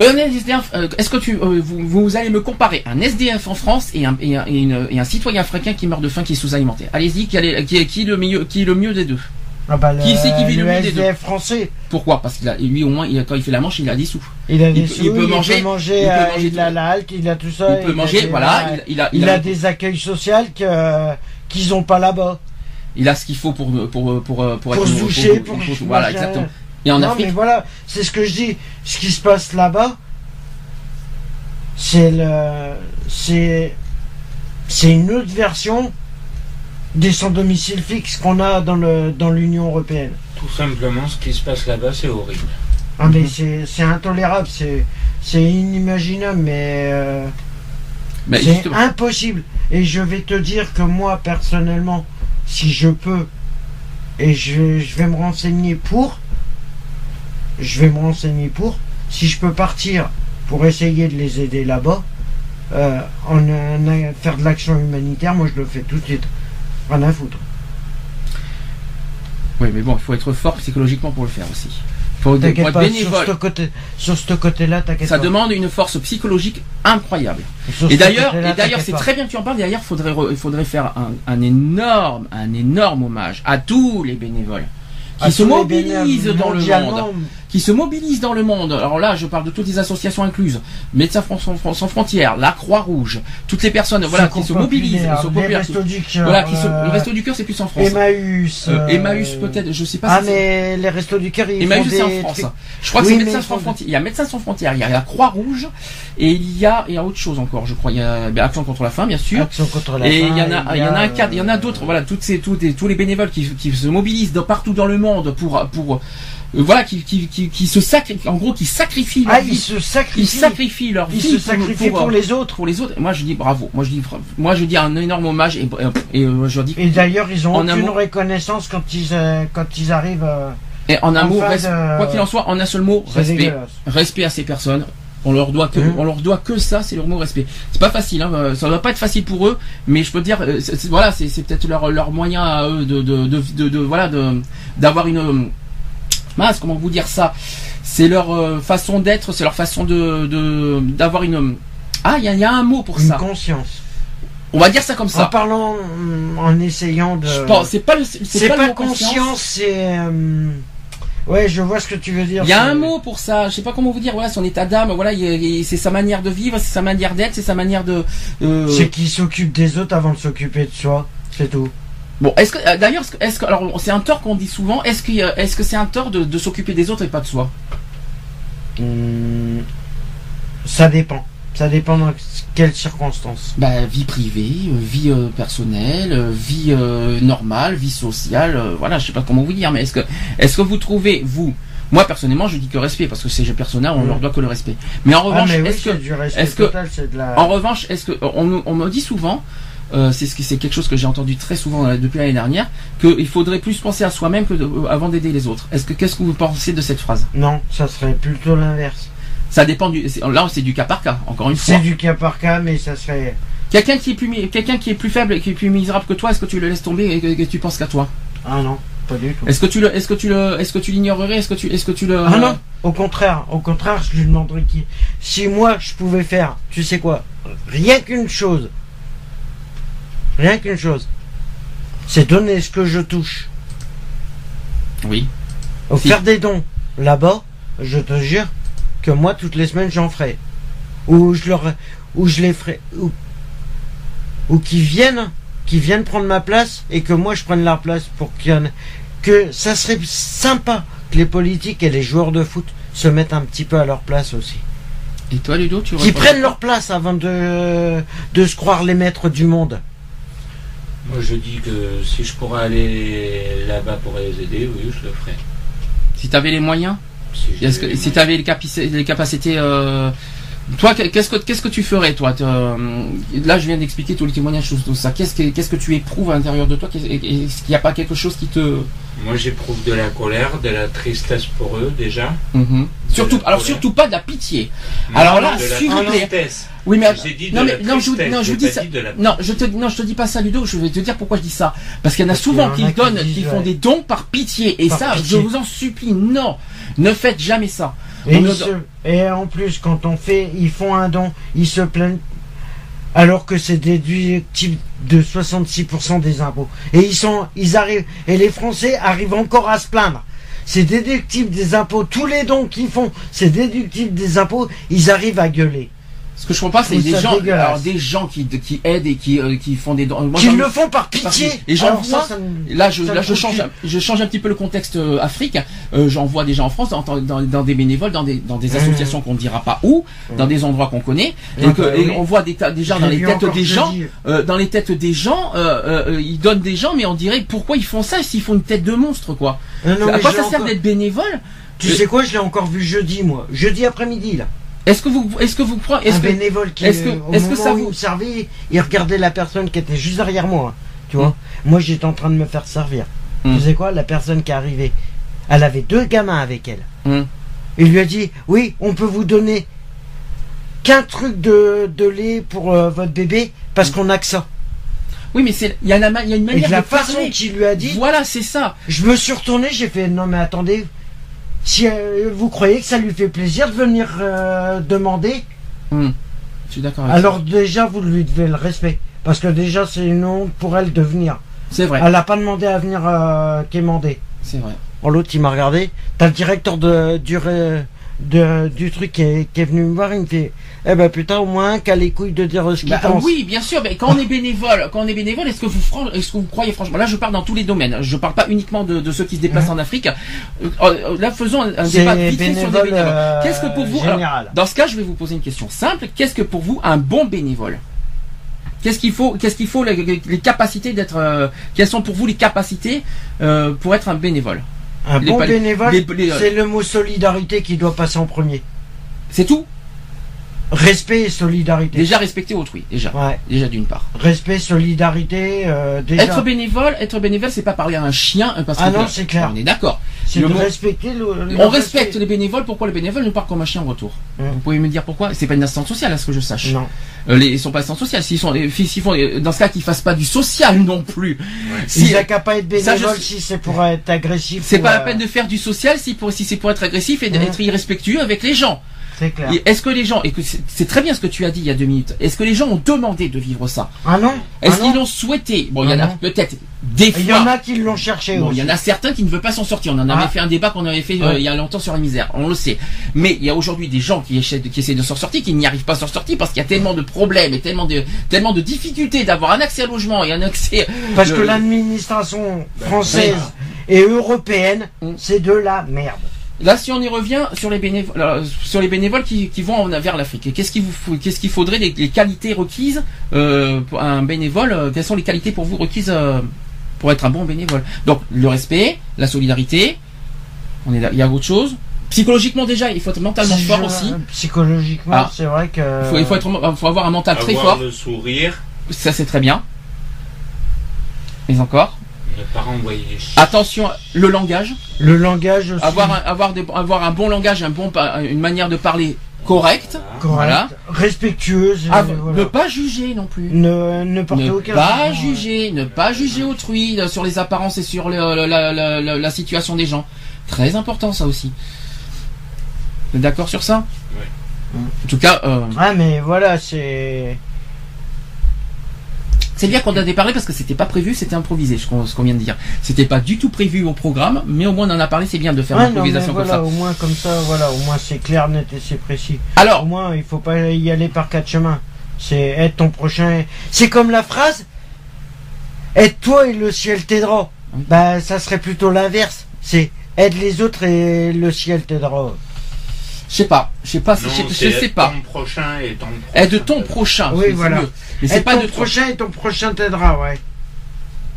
Euh, est-ce que tu, euh, vous, allez me comparer un SDF en France et un, et un, et un citoyen africain qui meurt de faim, qui est sous-alimenté Allez-y, qui, qui, qui, le mieux, qui est le mieux des deux? Ah bah qui c'est qui vit le, mieux des deux? Français Pourquoi? Parce qu'il a lui au moins il quand il fait la manche il a des sous. Il a des sous. Il peut manger. Il, peut manger, il, euh, il a la halte, il a tout ça. Il peut manger, voilà. il, a, il, a, des accueils sociaux que qu'ils ont pas là-bas. Il a ce qu'il faut pour pour pour pour, pour, se doucher, pour, voilà exactement. Et en non, mais voilà, c'est ce que je dis. Ce qui se passe là-bas, c'est le c'est c'est une autre version des sans domicile fixe qu'on a dans le dans l'Union européenne. Tout simplement, ce qui se passe là-bas, c'est horrible. Ah mais c'est intolérable, c'est c'est inimaginable, mais, euh, c'est impossible. Et je vais te dire que moi personnellement, si je peux, et je, je vais me renseigner pour, je vais me renseigner pour, si je peux partir pour essayer de les aider là-bas, euh, en, en, faire de l'action humanitaire, moi je le fais tout de suite. Rien à foutre. Oui, mais bon, il faut être fort psychologiquement pour le faire aussi. Faut pas. Sur ce côté, sur ce côté-là, t'inquiète Ça demande une force psychologique incroyable. Et, d'ailleurs, et d'ailleurs, c'est très bien que tu en parles. D'ailleurs, faudrait, il faudrait faire un, un énorme, un énorme hommage à tous les bénévoles qui se mobilisent dans le monde qui se mobilisent dans le monde. Alors là, je parle de toutes les associations incluses, Médecins sans frontières, la Croix-Rouge, toutes les personnes, voilà, qui se mobilisent, les restos du cœur, voilà, qui se, les restos du cœur, c'est plus en France. Emmaüs, euh, Emmaüs peut-être, je sais pas. Ah mais les restos du cœur, ils Emmaüs c'est en France. Je crois que c'est Médecins sans frontières. Il y a Médecins sans frontières, il y a la Croix-Rouge et il y a, il y a autre chose encore, je crois. Il y a ben, Action contre la faim, bien sûr. Action contre la et il y en a, il y en a un cadre, il y en a d'autres. Voilà, toutes ces, tous les, tous les bénévoles qui, qui se mobilisent partout dans le monde pour, pour euh, voilà, qui, qui, qui, qui, se sacrifient, en gros, qui sacrifient leur ah, vie. Ils se sacrifient. Ils sacrifient leur ils vie. se sacrifient pour, les autres. Pour les autres. moi, je dis bravo. Moi, je dis, moi, je dis un énorme hommage et, et, euh, je dis. Et d'ailleurs, ils ont aucune reconnaissance quand ils, euh, quand ils arrivent. et en un mot, quoi qu'il en soit, en un seul mot, respect. Respect à ces personnes. On leur doit que, mmh. on leur doit que ça, c'est leur mot respect. C'est pas facile, hein, ça doit pas être facile pour eux, mais je peux dire, voilà, c'est peut-être leur, leur moyen à eux de, de, de, de voilà, de, d'avoir une, comment vous dire ça C'est leur euh, façon d'être, c'est leur façon de d'avoir une. Ah, il y, a un mot pour une ça. conscience. On va dire ça comme ça. En parlant, en essayant de. C'est pas c'est pas, conscience, c'est. Euh, ouais, je vois ce que tu veux dire. Il y a un mot pour ça. Je sais pas comment vous dire. Voilà, son état d'âme. Voilà, c'est sa manière de vivre, c'est sa manière d'être, c'est sa manière de. C'est qu'il s'occupe des autres avant de s'occuper de soi. C'est tout. Bon, est-ce que euh, d'ailleurs, est-ce que alors c'est un tort qu'on dit souvent. Est-ce que est-ce que c'est un tort de, s'occuper des autres et pas de soi? Hmm, Ça dépend. Ça dépend dans quelles circonstances. Bah, vie privée, euh, vie euh, personnelle, vie normale, vie sociale. voilà, je sais pas comment vous dire, mais est-ce que est-ce que vous trouvez vous moi personnellement, je dis que respect parce que c'est personnel, on ne leur doit que le respect. Mais en revanche, est-ce que, est-ce que, en revanche, est-ce que on, on, me dit souvent, euh, c'est quelque chose que j'ai entendu très souvent depuis l'année dernière, qu'il faudrait plus penser à soi-même que euh, avant d'aider les autres. Est-ce que qu'est-ce que vous pensez de cette phrase? Non, ça serait plutôt l'inverse. Ça dépend du. Là, c'est du cas par cas. Encore une fois. C'est du cas par cas, mais ça serait. Quelqu'un qui est plus quelqu'un qui est plus faible et qui est plus misérable que toi, est-ce que tu le laisses tomber et que, tu penses qu'à toi? Ah non, pas du tout. Est-ce que tu le, est-ce que tu le, est-ce que tu l'ignorerais? Est-ce que tu, est-ce que tu le Ah non. Au contraire, au contraire, je lui demanderais qui. Si moi je pouvais faire, tu sais quoi, rien qu'une chose, Rien qu'une chose. C'est donner ce que je touche. Oui. Au faire des dons. Là-bas, je te jure que moi, toutes les semaines, j'en ferai. Ou je leur, ou je les ferai, ou, ou qui viennent, qui viennent prendre ma place et que moi je prenne leur place pour qu'il y en ait. Que ça serait sympa que les politiques et les joueurs de foot se mettent un petit peu à leur place aussi. Et toi, Ludo, tu Qui prennent leur place avant de, de se croire les maîtres du monde. Moi, je dis que si je pourrais aller là-bas pour les aider, oui, je le ferais. Si tu avais les moyens Si, si tu avais les, capaci- les capacités. euh, toi, qu'est-ce que, qu'est-ce que tu ferais, toi euh, Là, je viens d'expliquer tous les témoignages, tout, tout ça. Qu'est-ce que, qu'est-ce que tu éprouves à l'intérieur de toi? Est-ce qu'il n'y a pas quelque chose qui te. Moi, j'éprouve de la colère, de la tristesse pour eux, déjà. Mhm. Surtout, alors colère. surtout pas de la pitié. Non, Alors là, s'il vous plaît. tristesse. Oui, mais J'ai dit de non, la mais non, je, non, je vous j'ai dis pas ça. dit de la- Non, je te, non, je te dis pas ça, Ludo. Je vais te dire pourquoi je dis ça. Parce qu'il y en a Parce souvent qui donnent, qui font ouais. des dons par pitié. Et Par ça, je vous en supplie, non, ne faites jamais ça. Et, On ils ne- se- et en plus, quand on fait, ils font un don, ils se plaignent, alors que c'est déductible de 66% des impôts. Et ils sont, ils arrivent, et les Français arrivent encore à se plaindre. C'est déductible des impôts. Tous les dons qu'ils font, c'est déductible des impôts. Ils arrivent à gueuler. Ce que je comprends pas, c'est des gens, alors des gens qui, qui aident et qui, euh, qui font des dons. J'en- le font par pitié. Et j'en vois- ça, ça me- Là, je, là, change, je change un petit peu le contexte euh, Afrique. Euh, J'en vois déjà en France, dans, dans, dans des bénévoles, dans des, dans des Mmh. associations qu'on ne dira pas où, dans des endroits qu'on connaît, et, Ah bah et oui. on voit des, déjà dans les têtes des gens, dans les têtes des gens, ils donnent des gens, mais on dirait pourquoi ils font ça s'ils font une tête de monstre, quoi? Non, non, à quoi ça sert encore- d'être bénévole? Tu sais quoi, je l'ai encore vu jeudi, moi. Jeudi après-midi, là. Est-ce que vous, est-ce que vous croyez, un est-ce que, bénévole qui, est-ce que- au est-ce que ça où vous- il me servait, il regardait la personne qui était juste derrière moi. Tu vois Mm. Moi, j'étais en train de me faire servir. Mm. Tu sais quoi La personne qui est arrivée, elle avait deux gamins avec elle. Mm. Il lui a dit Oui, on peut vous donner qu'un truc de, de lait pour euh, votre bébé parce qu'on a que ça. oui, mais c'est, il y a il y a une Et manière de la de façon qu'il lui a dit, Voilà, c'est ça. je me suis retourné, j'ai fait Non, mais attendez, si euh, vous croyez que ça lui fait plaisir de venir euh, demander, Hmm. Je suis d'accord avec alors déjà, vous lui devez le respect. Parce que déjà, c'est une honte pour elle de venir. C'est vrai, Elle n'a pas demandé à venir euh, quémander. c'est vrai. En l'autre, il m'a regardé. T'as le directeur de, du, ré- de- du truc qui est, qui est venu me voir. Il me fait Eh ben putain, au moins qu'à les couilles de dire ce qu'il Bah, pense. oui, bien sûr. Mais quand on est bénévole, quand on est bénévole, est-ce que vous, est-ce que vous croyez franchement Là, je parle dans tous les domaines. Je parle pas uniquement de, de ceux qui se déplacent en Afrique. Euh, euh, là, faisons un, débat vite sur des bénévole, bénévoles. euh, Qu'est-ce que pour vous alors. Dans ce cas, je vais vous poser une question simple. Qu'est-ce que pour vous un bon bénévole? Qu'est-ce qu'il faut Qu'est-ce qu'il faut les, les- les capacités d'être euh, Quelles sont pour vous les capacités euh, pour être un bénévole? Un les bon bénévole, c'est le mot solidarité qui doit passer en premier. C'est tout? Respect et solidarité. Déjà respecter autrui. Déjà, Ouais. déjà d'une part. Respect, solidarité, euh, déjà. Être bénévole, être bénévole, c'est pas parler à un chien. Parce Ah que non, c'est clair. On est d'accord. c'est de mot- respecter le, le On respect. respecte les bénévoles. Pourquoi les bénévoles nous parlent comme un chien en retour Mm. Vous pouvez me dire pourquoi? C'est pas une assistance sociale, à ce que je sache. Non. Euh, les, ils sont pas assistance sociale. S'ils sont, s'ils font, dans ce cas, qu'ils fassent pas du social non plus. Si- Si, il qu'à pas être Ça, je bénévole si c'est pour être agressif. c'est pas la euh, peine de faire du social si, pour, si c'est pour être agressif et Mm. d'être irrespectueux avec les gens. C'est clair. Et Est-ce que les gens, et que c'est très bien ce que tu as dit il y a deux minutes, est-ce que les gens ont demandé de vivre ça? Ah non Est-ce Ah qu'ils l'ont souhaité? Bon, il y Ah en a peut-être des Il y en fois. a qui l'ont cherché il y en a certains qui ne veulent pas s'en sortir. On en avait Ah. fait un débat qu'on avait fait euh, il y a longtemps sur la misère. On le sait. Mais il y a aujourd'hui des gens qui essaient de, qui essaient de s'en sortir, qui n'y arrivent pas à s'en sortir parce qu'il y a tellement de problèmes et tellement de, tellement de difficultés d'avoir un accès à logement et un accès. Parce le- que l'administration Ben, française et européenne, Mm. c'est de la merde. Là, si on y revient sur les bénévoles, sur les bénévoles qui, qui vont en- vers l'Afrique, qu'est-ce qu'il vous faut- qu'est-ce qu'il faudrait les, les qualités requises euh, pour un bénévole euh, Quelles sont les qualités pour vous requises euh, pour être un bon bénévole? Donc le respect, la solidarité. On est là- il y a autre chose? Psychologiquement déjà, il faut être mentalement Si fort je- aussi. Psychologiquement, Ah. c'est vrai que. Il faut, il faut être, faut avoir un mental très Avoir fort. le sourire, Ça c'est très bien. Mais encore. Attention, le langage. Le langage aussi. Avoir un, avoir, des- avoir un bon langage, un bon, une manière de parler correcte. correct, voilà. Respectueuse. Ah, voilà. Ne pas juger non plus. Ne, ne porter Ne aucun pas jugement. juger, ne pas juger autrui euh, sur les apparences et sur le- la, la- la- la- la situation des gens. Très important ça aussi. Vous êtes d'accord sur ça? Oui. En tout cas, euh, Ah, mais voilà, c'est. C'est bien qu'on en ait parlé parce que c'était pas prévu, c'était improvisé, ce qu'on ce qu'on vient de dire. C'était pas du tout prévu au programme, mais au moins on en a parlé, c'est bien de faire Ouais, l'improvisation voilà, comme au moins comme ça, voilà, au moins c'est clair, net et c'est précis. ça. Au Alors, moins, il faut pas y aller par quatre chemins. C'est être ton prochain. C'est comme la phrase aide-toi et le ciel t'aidera. Bah, ça serait plutôt l'inverse. C'est aide les autres et le ciel t'aidera. Je sais pas, je sais pas, je, sais pas. Ton prochain et ton prochain. Aide ton prochain. Oui, voilà. mieux. Mais c'est pas ton de prochain et ton prochain t'aidera, ouais.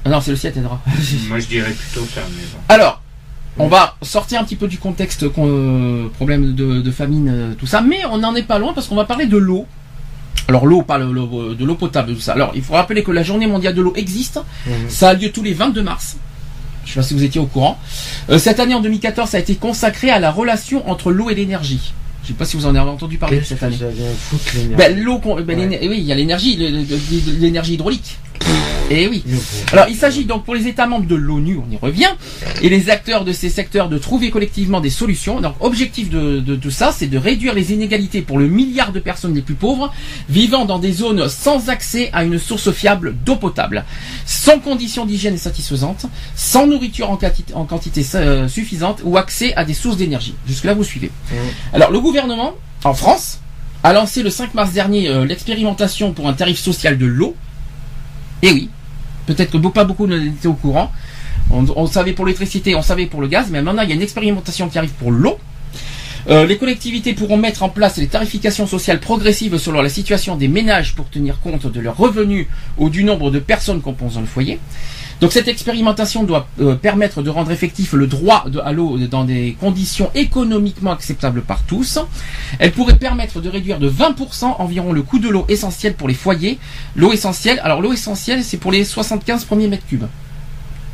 Ah non, c'est le ciel t'aidera. Moi, je dirais plutôt ça, mais bon. Alors, on va sortir un petit peu du contexte euh, problème de, de famine, euh, tout ça, mais on n'en est pas loin parce qu'on va parler de l'eau. Alors l'eau, pas le- le- de l'eau potable, tout ça. Alors il faut rappeler que la journée mondiale de l'eau existe. Mhm. Ça a lieu tous les 22 mars. Je sais pas si vous étiez au courant. Euh, cette année en 2014, ça a été consacré à la relation entre l'eau et l'énergie. Je sais pas si vous en avez entendu parler cette année. Ben, l'eau, ben, Ouais. oui, il y a l'énergie, l'énergie hydraulique. Et oui. Le pauvre. Alors, il s'agit donc pour les États membres de l'ONU, on y revient, et les acteurs de ces secteurs de trouver collectivement des solutions. Donc, objectif de, de tout ça, c'est de réduire les inégalités pour le milliard de personnes les plus pauvres vivant dans des zones sans accès à une source fiable d'eau potable, sans conditions d'hygiène satisfaisantes, sans nourriture en, quantité- en quantité euh, suffisante ou accès à des sources d'énergie. Jusque-là, vous suivez. Mhm. Alors, le gouvernement, en France, a lancé le 5 mars dernier euh, l'expérimentation pour un tarif social de l'eau. Et oui, peut-être que pas beaucoup n'étaient au courant. On, on savait pour l'électricité, on savait pour le gaz, mais maintenant il y a une expérimentation qui arrive pour l'eau. Euh, les collectivités pourront mettre en place les tarifications sociales progressives selon la situation des ménages pour tenir compte de leurs revenus ou du nombre de personnes composant le foyer. Donc cette expérimentation doit euh, permettre de rendre effectif le droit à l'eau dans des conditions économiquement acceptables par tous. Elle pourrait permettre de réduire de 20% environ le coût de l'eau essentielle pour les foyers. L'eau essentielle, alors l'eau essentielle c'est pour les 75 premiers mètres cubes.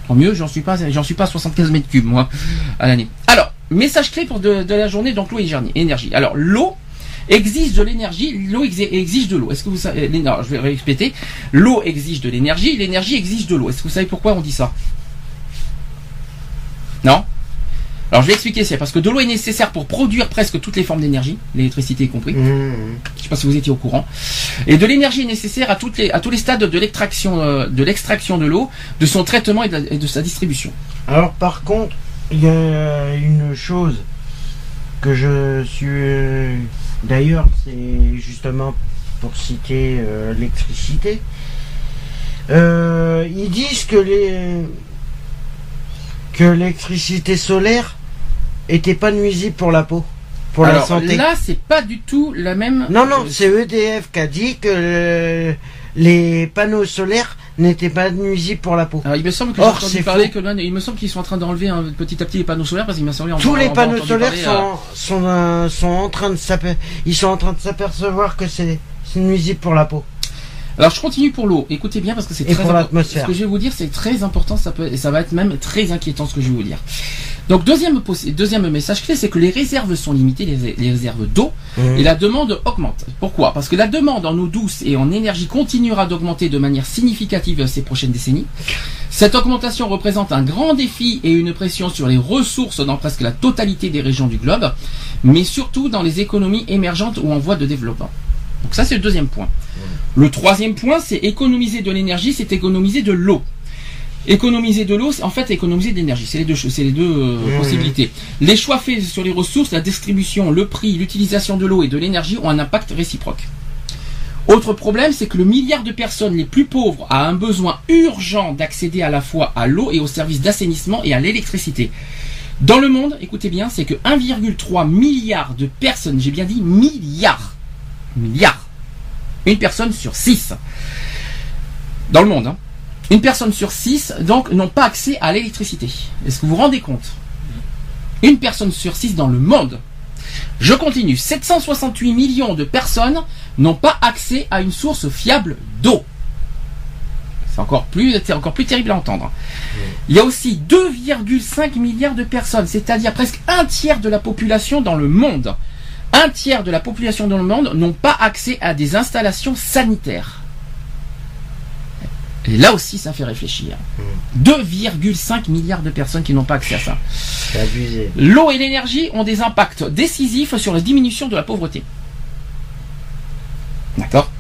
Tant mieux, j'en suis pas, j'en suis pas à 75 mètres cubes moi à l'année. Alors message clé pour de, la journée donc l'eau et énergie. Alors l'eau exige de l'énergie, l'eau exi- exige de l'eau. Est-ce que vous savez non, je vais répéter. L'eau exige de l'énergie, l'énergie exige de l'eau. Est-ce que vous savez pourquoi on dit ça? Non? Alors je vais expliquer, c'est parce que de l'eau est nécessaire pour produire presque toutes les formes d'énergie, l'électricité y compris. Mhm. Je sais pas si vous étiez au courant. Et de l'énergie est nécessaire à, toutes les, à tous les stades de l'extraction euh, de l'extraction de l'eau, de son traitement et de, la- et de sa distribution. Alors par contre, il y a une chose que je suis... D'ailleurs, c'est justement pour citer euh, l'électricité. Euh, ils disent que les que l'électricité solaire était pas nuisible pour la peau, pour la santé. là, c'est pas du tout la même. Non, non, euh, c'est EDF qui a dit que euh, les panneaux solaires n'étaient pas nuisibles pour la peau. Alors, il me semble que Or, entendu c'est parler faux. que là, il me semble qu'ils sont en train d'enlever un- petit à petit les panneaux solaires parce qu'il m'a semblé en- Tous en- les en- panneaux solaires sont, euh, sont, euh, sont en train de ils sont en train de s'apercevoir que c'est nuisible pour la peau. Alors je continue pour l'eau. Écoutez bien parce que c'est très important. Ce que je vais vous dire, c'est très important. Ça peut, et ça va être même très inquiétant ce que je vais vous dire. Donc deuxième deuxième message clé, c'est que les réserves sont limitées, les, les réserves d'eau, et la demande augmente. Pourquoi? Parce que la demande en eau douce et en énergie continuera d'augmenter de manière significative ces prochaines décennies. Cette augmentation représente un grand défi et une pression sur les ressources dans presque la totalité des régions du globe, mais surtout dans les économies émergentes ou en voie de développement. Donc ça c'est le deuxième point. Le troisième point, c'est économiser de l'énergie, c'est économiser de l'eau. Économiser de l'eau, c'est en fait économiser de l'énergie. C'est les deux, c'est les deux euh, Mmh. possibilités. Les choix faits sur les ressources, la distribution, le prix, l'utilisation de l'eau et de l'énergie ont un impact réciproque. Autre problème, c'est que le milliard de personnes les plus pauvres a un besoin urgent d'accéder à la fois à l'eau et aux services d'assainissement et à l'électricité. Dans le monde, écoutez bien, c'est que 1,3 milliard de personnes, j'ai bien dit milliards, milliards, une personne sur six dans le monde, hein, une personne sur six donc n'ont pas accès à l'électricité. Est-ce que vous vous rendez compte? Une personne sur six dans le monde. Je continue. 768 millions de personnes n'ont pas accès à une source fiable d'eau. C'est encore plus, c'est encore plus terrible à entendre. Il y a aussi 2,5 milliards de personnes, c'est-à-dire presque un tiers de la population dans le monde. Un tiers de la population dans le monde n'ont pas accès à des installations sanitaires. Et là aussi, ça fait réfléchir. 2,5 milliards de personnes qui n'ont pas accès à ça. L'eau et l'énergie ont des impacts décisifs sur la diminution de la pauvreté. D'accord?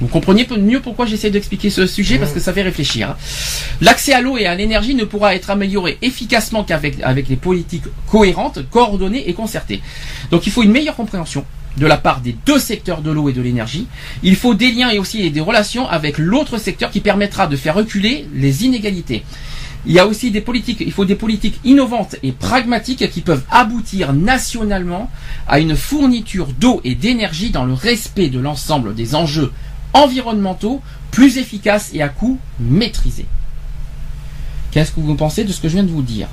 Vous comprenez mieux pourquoi j'essaie d'expliquer ce sujet parce que ça fait réfléchir. hein. L'accès à l'eau et à l'énergie ne pourra être amélioré efficacement qu'avec avec des politiques cohérentes, coordonnées et concertées. Donc il faut une meilleure compréhension de la part des deux secteurs de l'eau et de l'énergie. Il faut des liens et aussi des relations avec l'autre secteur qui permettra de faire reculer les inégalités. Il y a aussi des politiques, il faut des politiques innovantes et pragmatiques qui peuvent aboutir nationalement à une fourniture d'eau et d'énergie dans le respect de l'ensemble des enjeux environnementaux plus efficaces et à coût maîtrisé. Qu'est-ce que vous pensez de ce que je viens de vous dire?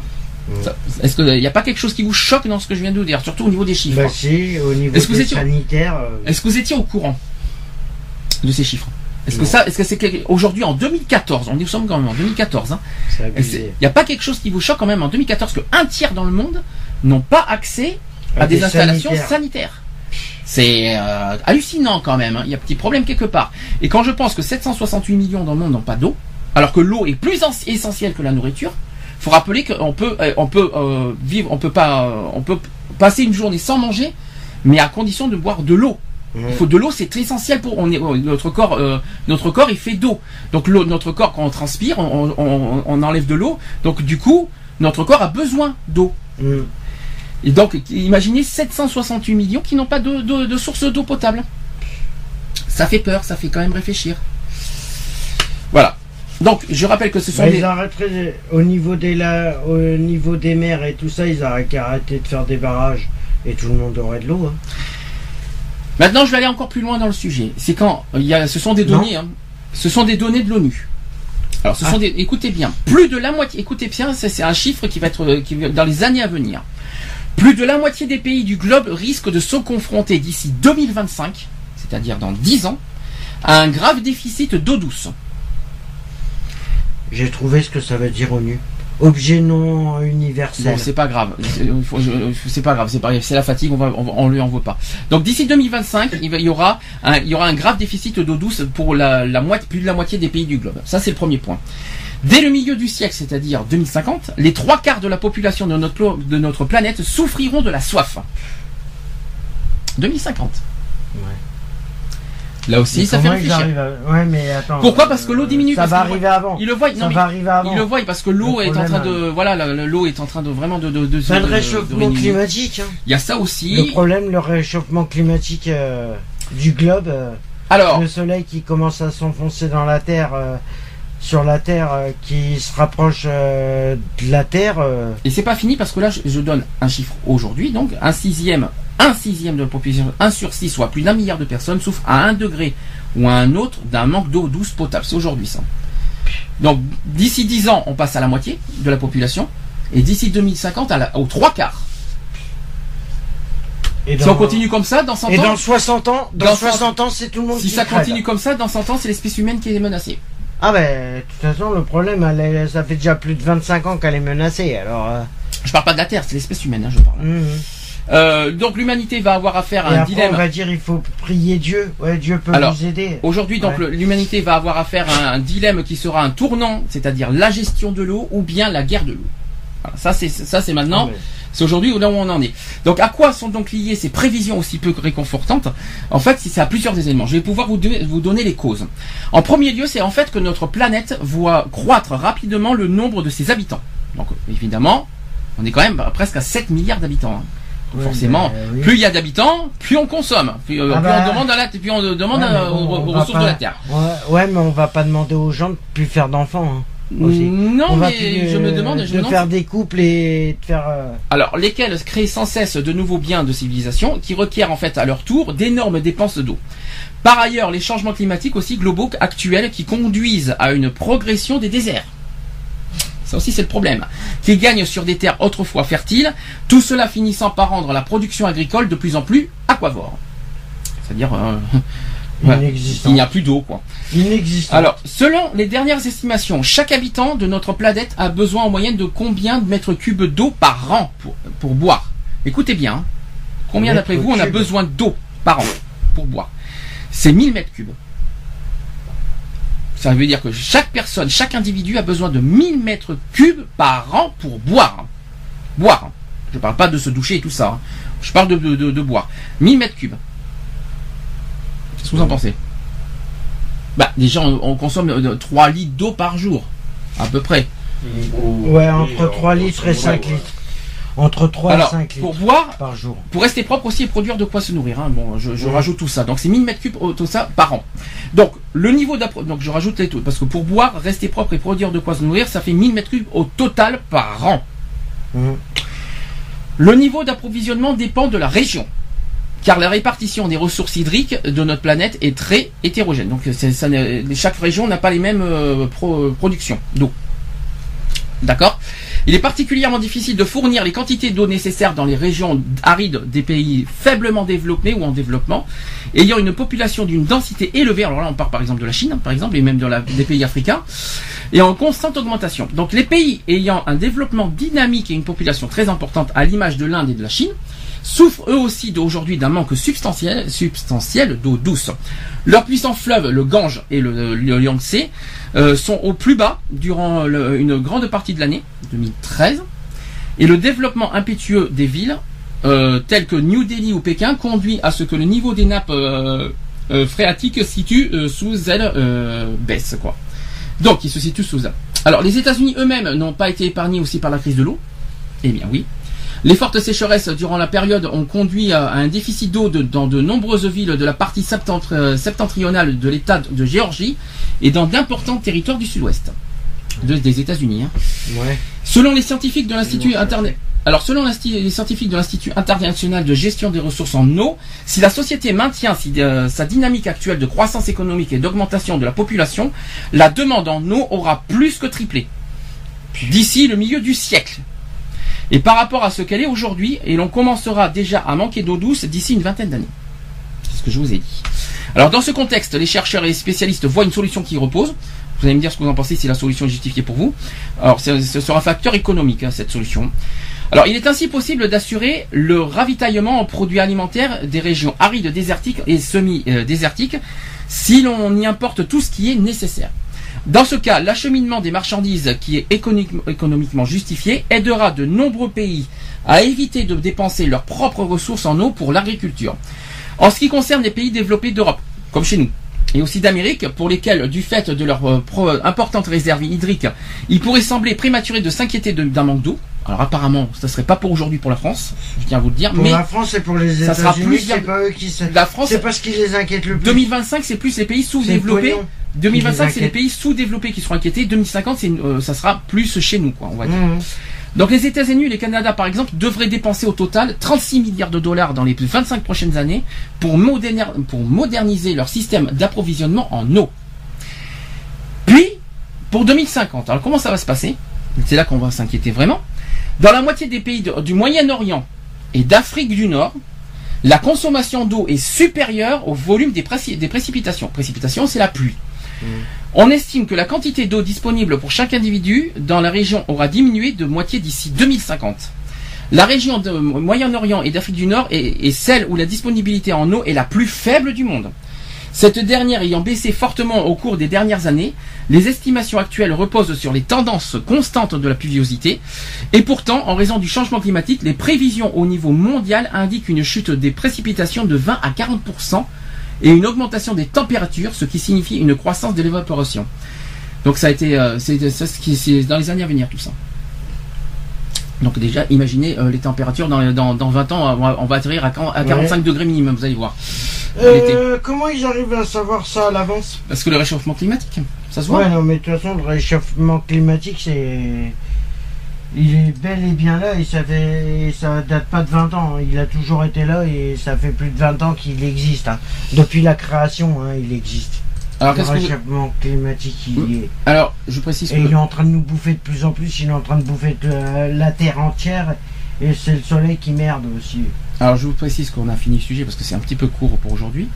Est-ce qu'il n'y a pas quelque chose qui vous choque dans ce que je viens de vous dire, surtout au niveau des chiffres bah si, au niveau des sanitaires. Euh, est-ce que vous étiez au courant de ces chiffres? Est-ce que ça, est-ce que c'est aujourd'hui en 2014, on nous sommes quand même en 2014, hein, il n'y a pas quelque chose qui vous choque quand même en 2014 que un tiers dans le monde n'ont pas accès à, des, installations sanitaires. C'est euh, hallucinant quand même. Hein. Il y a un petit problème quelque part. Et quand je pense que 768 millions dans le monde n'ont pas d'eau, alors que l'eau est plus essentielle que la nourriture, faut rappeler qu'on peut, euh, on peut euh, vivre, on peut pas, on peut passer une journée sans manger, mais à condition de boire de l'eau. Il faut de l'eau, c'est très essentiel pour on est, notre corps. notre corps, il fait d'eau. Donc l'eau, notre corps, quand on transpire, on, enlève de l'eau. Donc du coup, notre corps a besoin d'eau. Mm. Et donc, imaginez 768 millions qui n'ont pas de, de, source d'eau potable. Ça fait peur, ça fait quand même réfléchir. Voilà. Donc, je rappelle que ce sont des... Ils au niveau des au niveau des mers et tout ça, ils auraient qu'à arrêter de faire des barrages et tout le monde aurait de l'eau. Hein. Maintenant, je vais aller encore plus loin dans le sujet. C'est quand il y a, ce sont des données, hein. ce sont des données de l'ONU. Alors, ce sont ah. des, écoutez bien, plus de la moitié, écoutez bien, c'est un chiffre qui va être qui, dans les années à venir. Plus de la moitié des pays du globe risquent de se confronter d'ici 2025, c'est-à-dire dans 10 ans, à un grave déficit d'eau douce. J'ai trouvé ce que ça veut dire ONU. Objet non universel. Bon, c'est pas grave. C'est pas grave. C'est la fatigue. On va, on, lui en veut pas. Donc d'ici 2025, il, y aura un, il y aura un grave déficit d'eau douce pour la, la moitié, plus de la moitié des pays du globe. Ça, c'est le premier point. Dès le milieu du siècle, c'est-à-dire 2050, les trois quarts de la population de notre, de notre planète souffriront de la soif. 2050. Ouais. Là aussi, ça fait réfléchir. Ouais, mais attends. Pourquoi Parce que l'eau diminue. Ça va arriver avant. Il le voit. Ça va arriver avant. Il le voit parce que l'eau est en train de, euh, voilà, l'eau est en train de vraiment de, de, de, le réchauffement climatique. Hein. Il y a ça aussi. Le problème, le réchauffement climatique euh, du globe. Euh, Alors. Le soleil qui commence à s'enfoncer dans la terre sur la Terre euh, qui se rapproche euh, de la Terre. Euh. Et c'est pas fini parce que là, je, donne un chiffre aujourd'hui, donc un sixième, un sixième de la population, un sur six, soit plus d'un milliard de personnes, souffrent à un degré ou à un autre d'un manque d'eau douce potable. C'est aujourd'hui ça. Donc d'ici 10 ans, on passe à la moitié de la population, et d'ici 2050, à la, aux trois quarts. Et si on continue comme ça, dans 100 ans. Et dans 60 ans, dans, 60 ans, c'est tout le monde Si ça continue comme ça, dans 100 ans, c'est l'espèce humaine qui est menacée. Ah ben, de toute façon, le problème, ça fait déjà plus de 25 ans qu'elle est menacée, alors... Euh. Je parle pas de la Terre, c'est l'espèce humaine, hein, je parle. Mhm. Euh, donc l'humanité va avoir affaire à un dilemme. On va dire il faut prier Dieu. Ouais, Dieu peut nous aider. Aujourd'hui, donc l'humanité va avoir affaire à un, dilemme qui sera un tournant, c'est-à-dire la gestion de l'eau ou bien la guerre de l'eau. ça c'est ça c'est maintenant. Ah c'est aujourd'hui là où on en est. Donc à quoi sont donc liées ces prévisions aussi peu réconfortantes? En fait, c'est à plusieurs éléments. Je vais pouvoir vous, vous donner les causes. En premier lieu, c'est en fait que notre planète voit croître rapidement le nombre de ses habitants. Donc évidemment, on est quand même presque à 7 milliards d'habitants. Hein. Forcément, plus il y a d'habitants, plus on consomme. Plus, euh, ah bah. on demande, à la, plus on demande aux, ressources de la terre. Ouais, mais on va pas demander aux gens de plus faire d'enfants. Hein. Non, mais je me demande. Je de faire des couples et de faire. Euh, Alors, lesquels créent sans cesse de nouveaux biens de civilisation qui requièrent en fait à leur tour d'énormes dépenses d'eau. Par ailleurs, les changements climatiques aussi globaux actuels qui conduisent à une progression des déserts. Ça aussi, c'est le problème. Qui gagnent sur des terres autrefois fertiles, tout cela finissant par rendre la production agricole de plus en plus aquavore. C'est-à-dire. Euh, il n'y a plus d'eau, quoi. Inexistant. Alors, selon les dernières estimations, chaque habitant de notre planète a besoin en moyenne de combien de mètres cubes d'eau par an pour, pour boire? Écoutez bien. Hein. Combien d'après vous on a besoin d'eau par an pour boire? C'est 1000 mètres cubes. Ça veut dire que chaque personne, chaque individu a besoin de 1000 mètres cubes par an pour boire. Boire. Je ne parle pas de se doucher et tout ça. Hein. Je parle de, de, de boire. 1000 mètres cubes. Qu'est-ce que vous en pensez? Bah, déjà, on, consomme 3 euh, litres d'eau par jour, à peu près. Ouais, entre 3 litres et 5 litres. Entre 3 et 5 litres pour boire, par jour. Pour rester propre aussi et produire de quoi se nourrir. Hein. Bon, je, rajoute tout ça. Donc c'est 1000 mètres cubes tout ça par an. Donc le niveau donc je rajoute les taux parce que pour boire, rester propre et produire de quoi se nourrir, ça fait 1000 mètres cubes au total par an. Mmh. Le niveau d'approvisionnement dépend de la région car la répartition des ressources hydriques de notre planète est très hétérogène. Donc chaque région n'a pas les mêmes euh, productions d'eau. D'accord? Il est particulièrement difficile de fournir les quantités d'eau nécessaires dans les régions arides des pays faiblement développés ou en développement, ayant une population d'une densité élevée. Alors là, on parle par exemple de la Chine, par exemple, et même des pays africains, et en constante augmentation. Donc les pays ayant un développement dynamique et une population très importante, à l'image de l'Inde et de la Chine, souffrent eux aussi aujourd'hui d'un manque substantiel, d'eau douce. Leurs puissants fleuves, le Gange et le, le Yangtze, euh, sont au plus bas durant une grande partie de l'année 2013. Et le développement impétueux des villes, euh, telles que New Delhi ou Pékin, conduit à ce que le niveau des nappes euh, phréatiques situe sous elles baisse. Quoi. Donc, il se situe sous elles. Alors, les États-Unis eux-mêmes n'ont pas été épargnés aussi par la crise de l'eau? Eh bien oui, les fortes sécheresses durant la période ont conduit à un déficit d'eau dans de nombreuses villes de la partie euh, septentrionale de l'État de Géorgie et dans d'importants territoires du sud-ouest des États-Unis. Hein. Selon les scientifiques de l'Institut alors, selon les scientifiques de l'Institut international de gestion des ressources en eau, si la société maintient euh, sa dynamique actuelle de croissance économique et d'augmentation de la population, la demande en eau aura plus que triplé d'ici le milieu du siècle. Et par rapport à ce qu'elle est aujourd'hui, et l'on commencera déjà à manquer d'eau douce d'ici une vingtaine d'années. C'est ce que je vous ai dit. Alors dans ce contexte, les chercheurs et les spécialistes voient une solution qui repose. Vous allez me dire ce que vous en pensez si la solution est justifiée pour vous. Alors ce sera un facteur économique, hein, cette solution. Alors il est ainsi possible d'assurer le ravitaillement en produits alimentaires des régions arides, désertiques et semi-désertiques si l'on y importe tout ce qui est nécessaire. Dans ce cas, l'acheminement des marchandises qui est économiquement justifié aidera de nombreux pays à éviter de dépenser leurs propres ressources en eau pour l'agriculture. En ce qui concerne les pays développés d'Europe, comme chez nous, et aussi d'Amérique, pour lesquels, du fait de leur euh, importante réserve hydrique, il pourrait sembler prématuré de s'inquiéter d'un manque d'eau. Alors apparemment, ça serait pas pour aujourd'hui pour la France, je tiens à vous le dire. Pour mais la France et pour les États-Unis, c'est pas eux qui La France, c'est parce qu'ils les inquiètent le plus. 2025, c'est plus les pays sous-développés 2025, c'est les pays sous-développés qui seront inquiétés. 2050, euh, ça sera plus chez nous, quoi, on va dire. Mmh. Donc les États-Unis et le Canada, par exemple, devraient dépenser au total 36 milliards de dollars dans les 25 prochaines années pour, pour moderniser leur système d'approvisionnement en eau. Puis, pour 2050, alors comment ça va se passer? C'est là qu'on va s'inquiéter vraiment. Dans la moitié des pays du Moyen-Orient et d'Afrique du Nord, la consommation d'eau est supérieure au volume des, des précipitations. Précipitations, c'est la pluie. On estime que la quantité d'eau disponible pour chaque individu dans la région aura diminué de moitié d'ici 2050. La région de Moyen-Orient et d'Afrique du Nord est, celle où la disponibilité en eau est la plus faible du monde. Cette dernière ayant baissé fortement au cours des dernières années, les estimations actuelles reposent sur les tendances constantes de la pluviosité, et pourtant, en raison du changement climatique, les prévisions au niveau mondial indiquent une chute des précipitations de 20 à 40% et une augmentation des températures, ce qui signifie une croissance de l'évaporation. Donc ça a été, euh, c'est ce qui, dans les années à venir tout ça. Donc déjà, imaginez euh, les températures dans, dans, dans, 20 ans, on va, atterrir à, à 45 degrés minimum, vous allez voir. Euh, comment ils arrivent à savoir ça à l'avance? Parce que le réchauffement climatique, ça se voit. Ouais, non, mais de toute façon, le réchauffement climatique, c'est il est bel et bien là et ça fait ça date pas de 20 ans. Hein. Il a toujours été là et ça fait plus de 20 ans qu'il existe. Hein. Depuis la création, hein, il existe. Alors, le réchauffement climatique, il est. Alors, je précise. Et il est en train de nous bouffer de plus en plus. Il est en train de bouffer la Terre entière. Et c'est le Soleil qui merde aussi. Alors, je vous précise qu'on a fini le sujet parce que c'est un petit peu court pour aujourd'hui.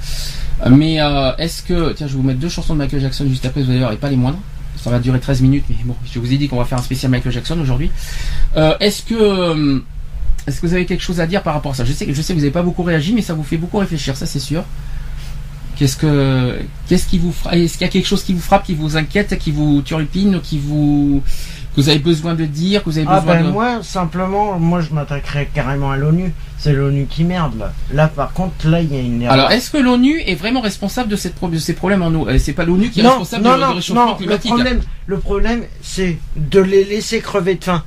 Euh, mais euh, est-ce que. Tiens, je vais vous mettre deux chansons de Michael Jackson juste après, vous allez voir, et pas les moindres ça va durer 13 minutes, mais bon, je vous ai dit qu'on va faire un spécial Michael Jackson aujourd'hui. Euh, est-ce que euh, est-ce que vous avez quelque chose à dire par rapport à ça? Je sais que je sais que vous n'avez pas beaucoup réagi, mais ça vous fait beaucoup réfléchir, ça c'est sûr. Qu'est-ce que qu'est-ce qui vous est-ce qu'il y a quelque chose qui vous frappe, qui vous inquiète, qui vous turlupine, qui vous que vous avez besoin de dire, que vous avez ah besoin ben de... moi, simplement, moi je m'attaquerais carrément à l'ONU. C'est l'ONU qui merde là. Là par contre, là il y a une erreur. Alors est-ce que l'ONU est vraiment responsable de, cette, de ces problèmes en eau? Euh, C'est pas l'ONU qui est responsable non, du réchauffement climatique. Le problème, le problème c'est de les laisser crever de faim.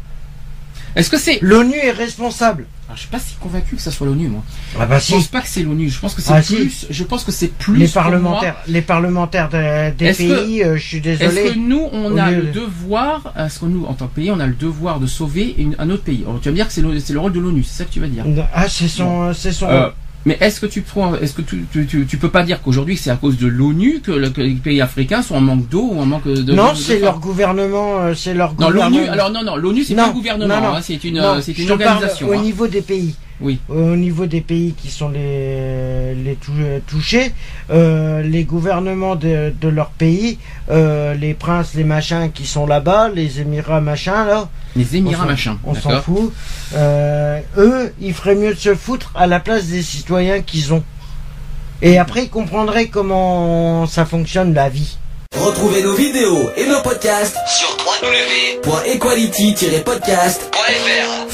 Est-ce que c'est l'ONU est responsable je suis pas si convaincu que ça soit l'ONU, moi. Ah bah je pense pas que c'est l'ONU. Je pense que c'est ah plus. Je pense que c'est plus. Les parlementaires, les parlementaires des pays. Euh, je suis désolé. Est-ce que nous, on a le devoir, est-ce que nous, en tant que pays, on a le devoir de sauver un autre pays? Tu vas me dire que c'est le, rôle de l'ONU, c'est ça que tu vas dire Ah, c'est son, c'est son. Euh, Mais est-ce que tu prends, est-ce que tu, tu, tu, peux pas dire qu'aujourd'hui c'est à cause de l'ONU que, les pays africains sont en manque d'eau ou en manque de Non, c'est leur gouvernement, euh, c'est leur non, l'ONU. Alors non, non, l'ONU c'est pas un gouvernement, hein, c'est une, c'est une organisation. Au hein. niveau des pays. Oui. Au niveau des pays qui sont les, les touchés, euh, les gouvernements de, de leur pays, euh, les princes, les machins qui sont là-bas, les émirats machins là. Les émirats machins. On s'en fout. Euh, eux, ils feraient mieux de se foutre à la place des citoyens qu'ils ont. Et après, ils comprendraient comment ça fonctionne la vie. Retrouvez nos vidéos et nos podcasts sur www.equality-podcast.fr.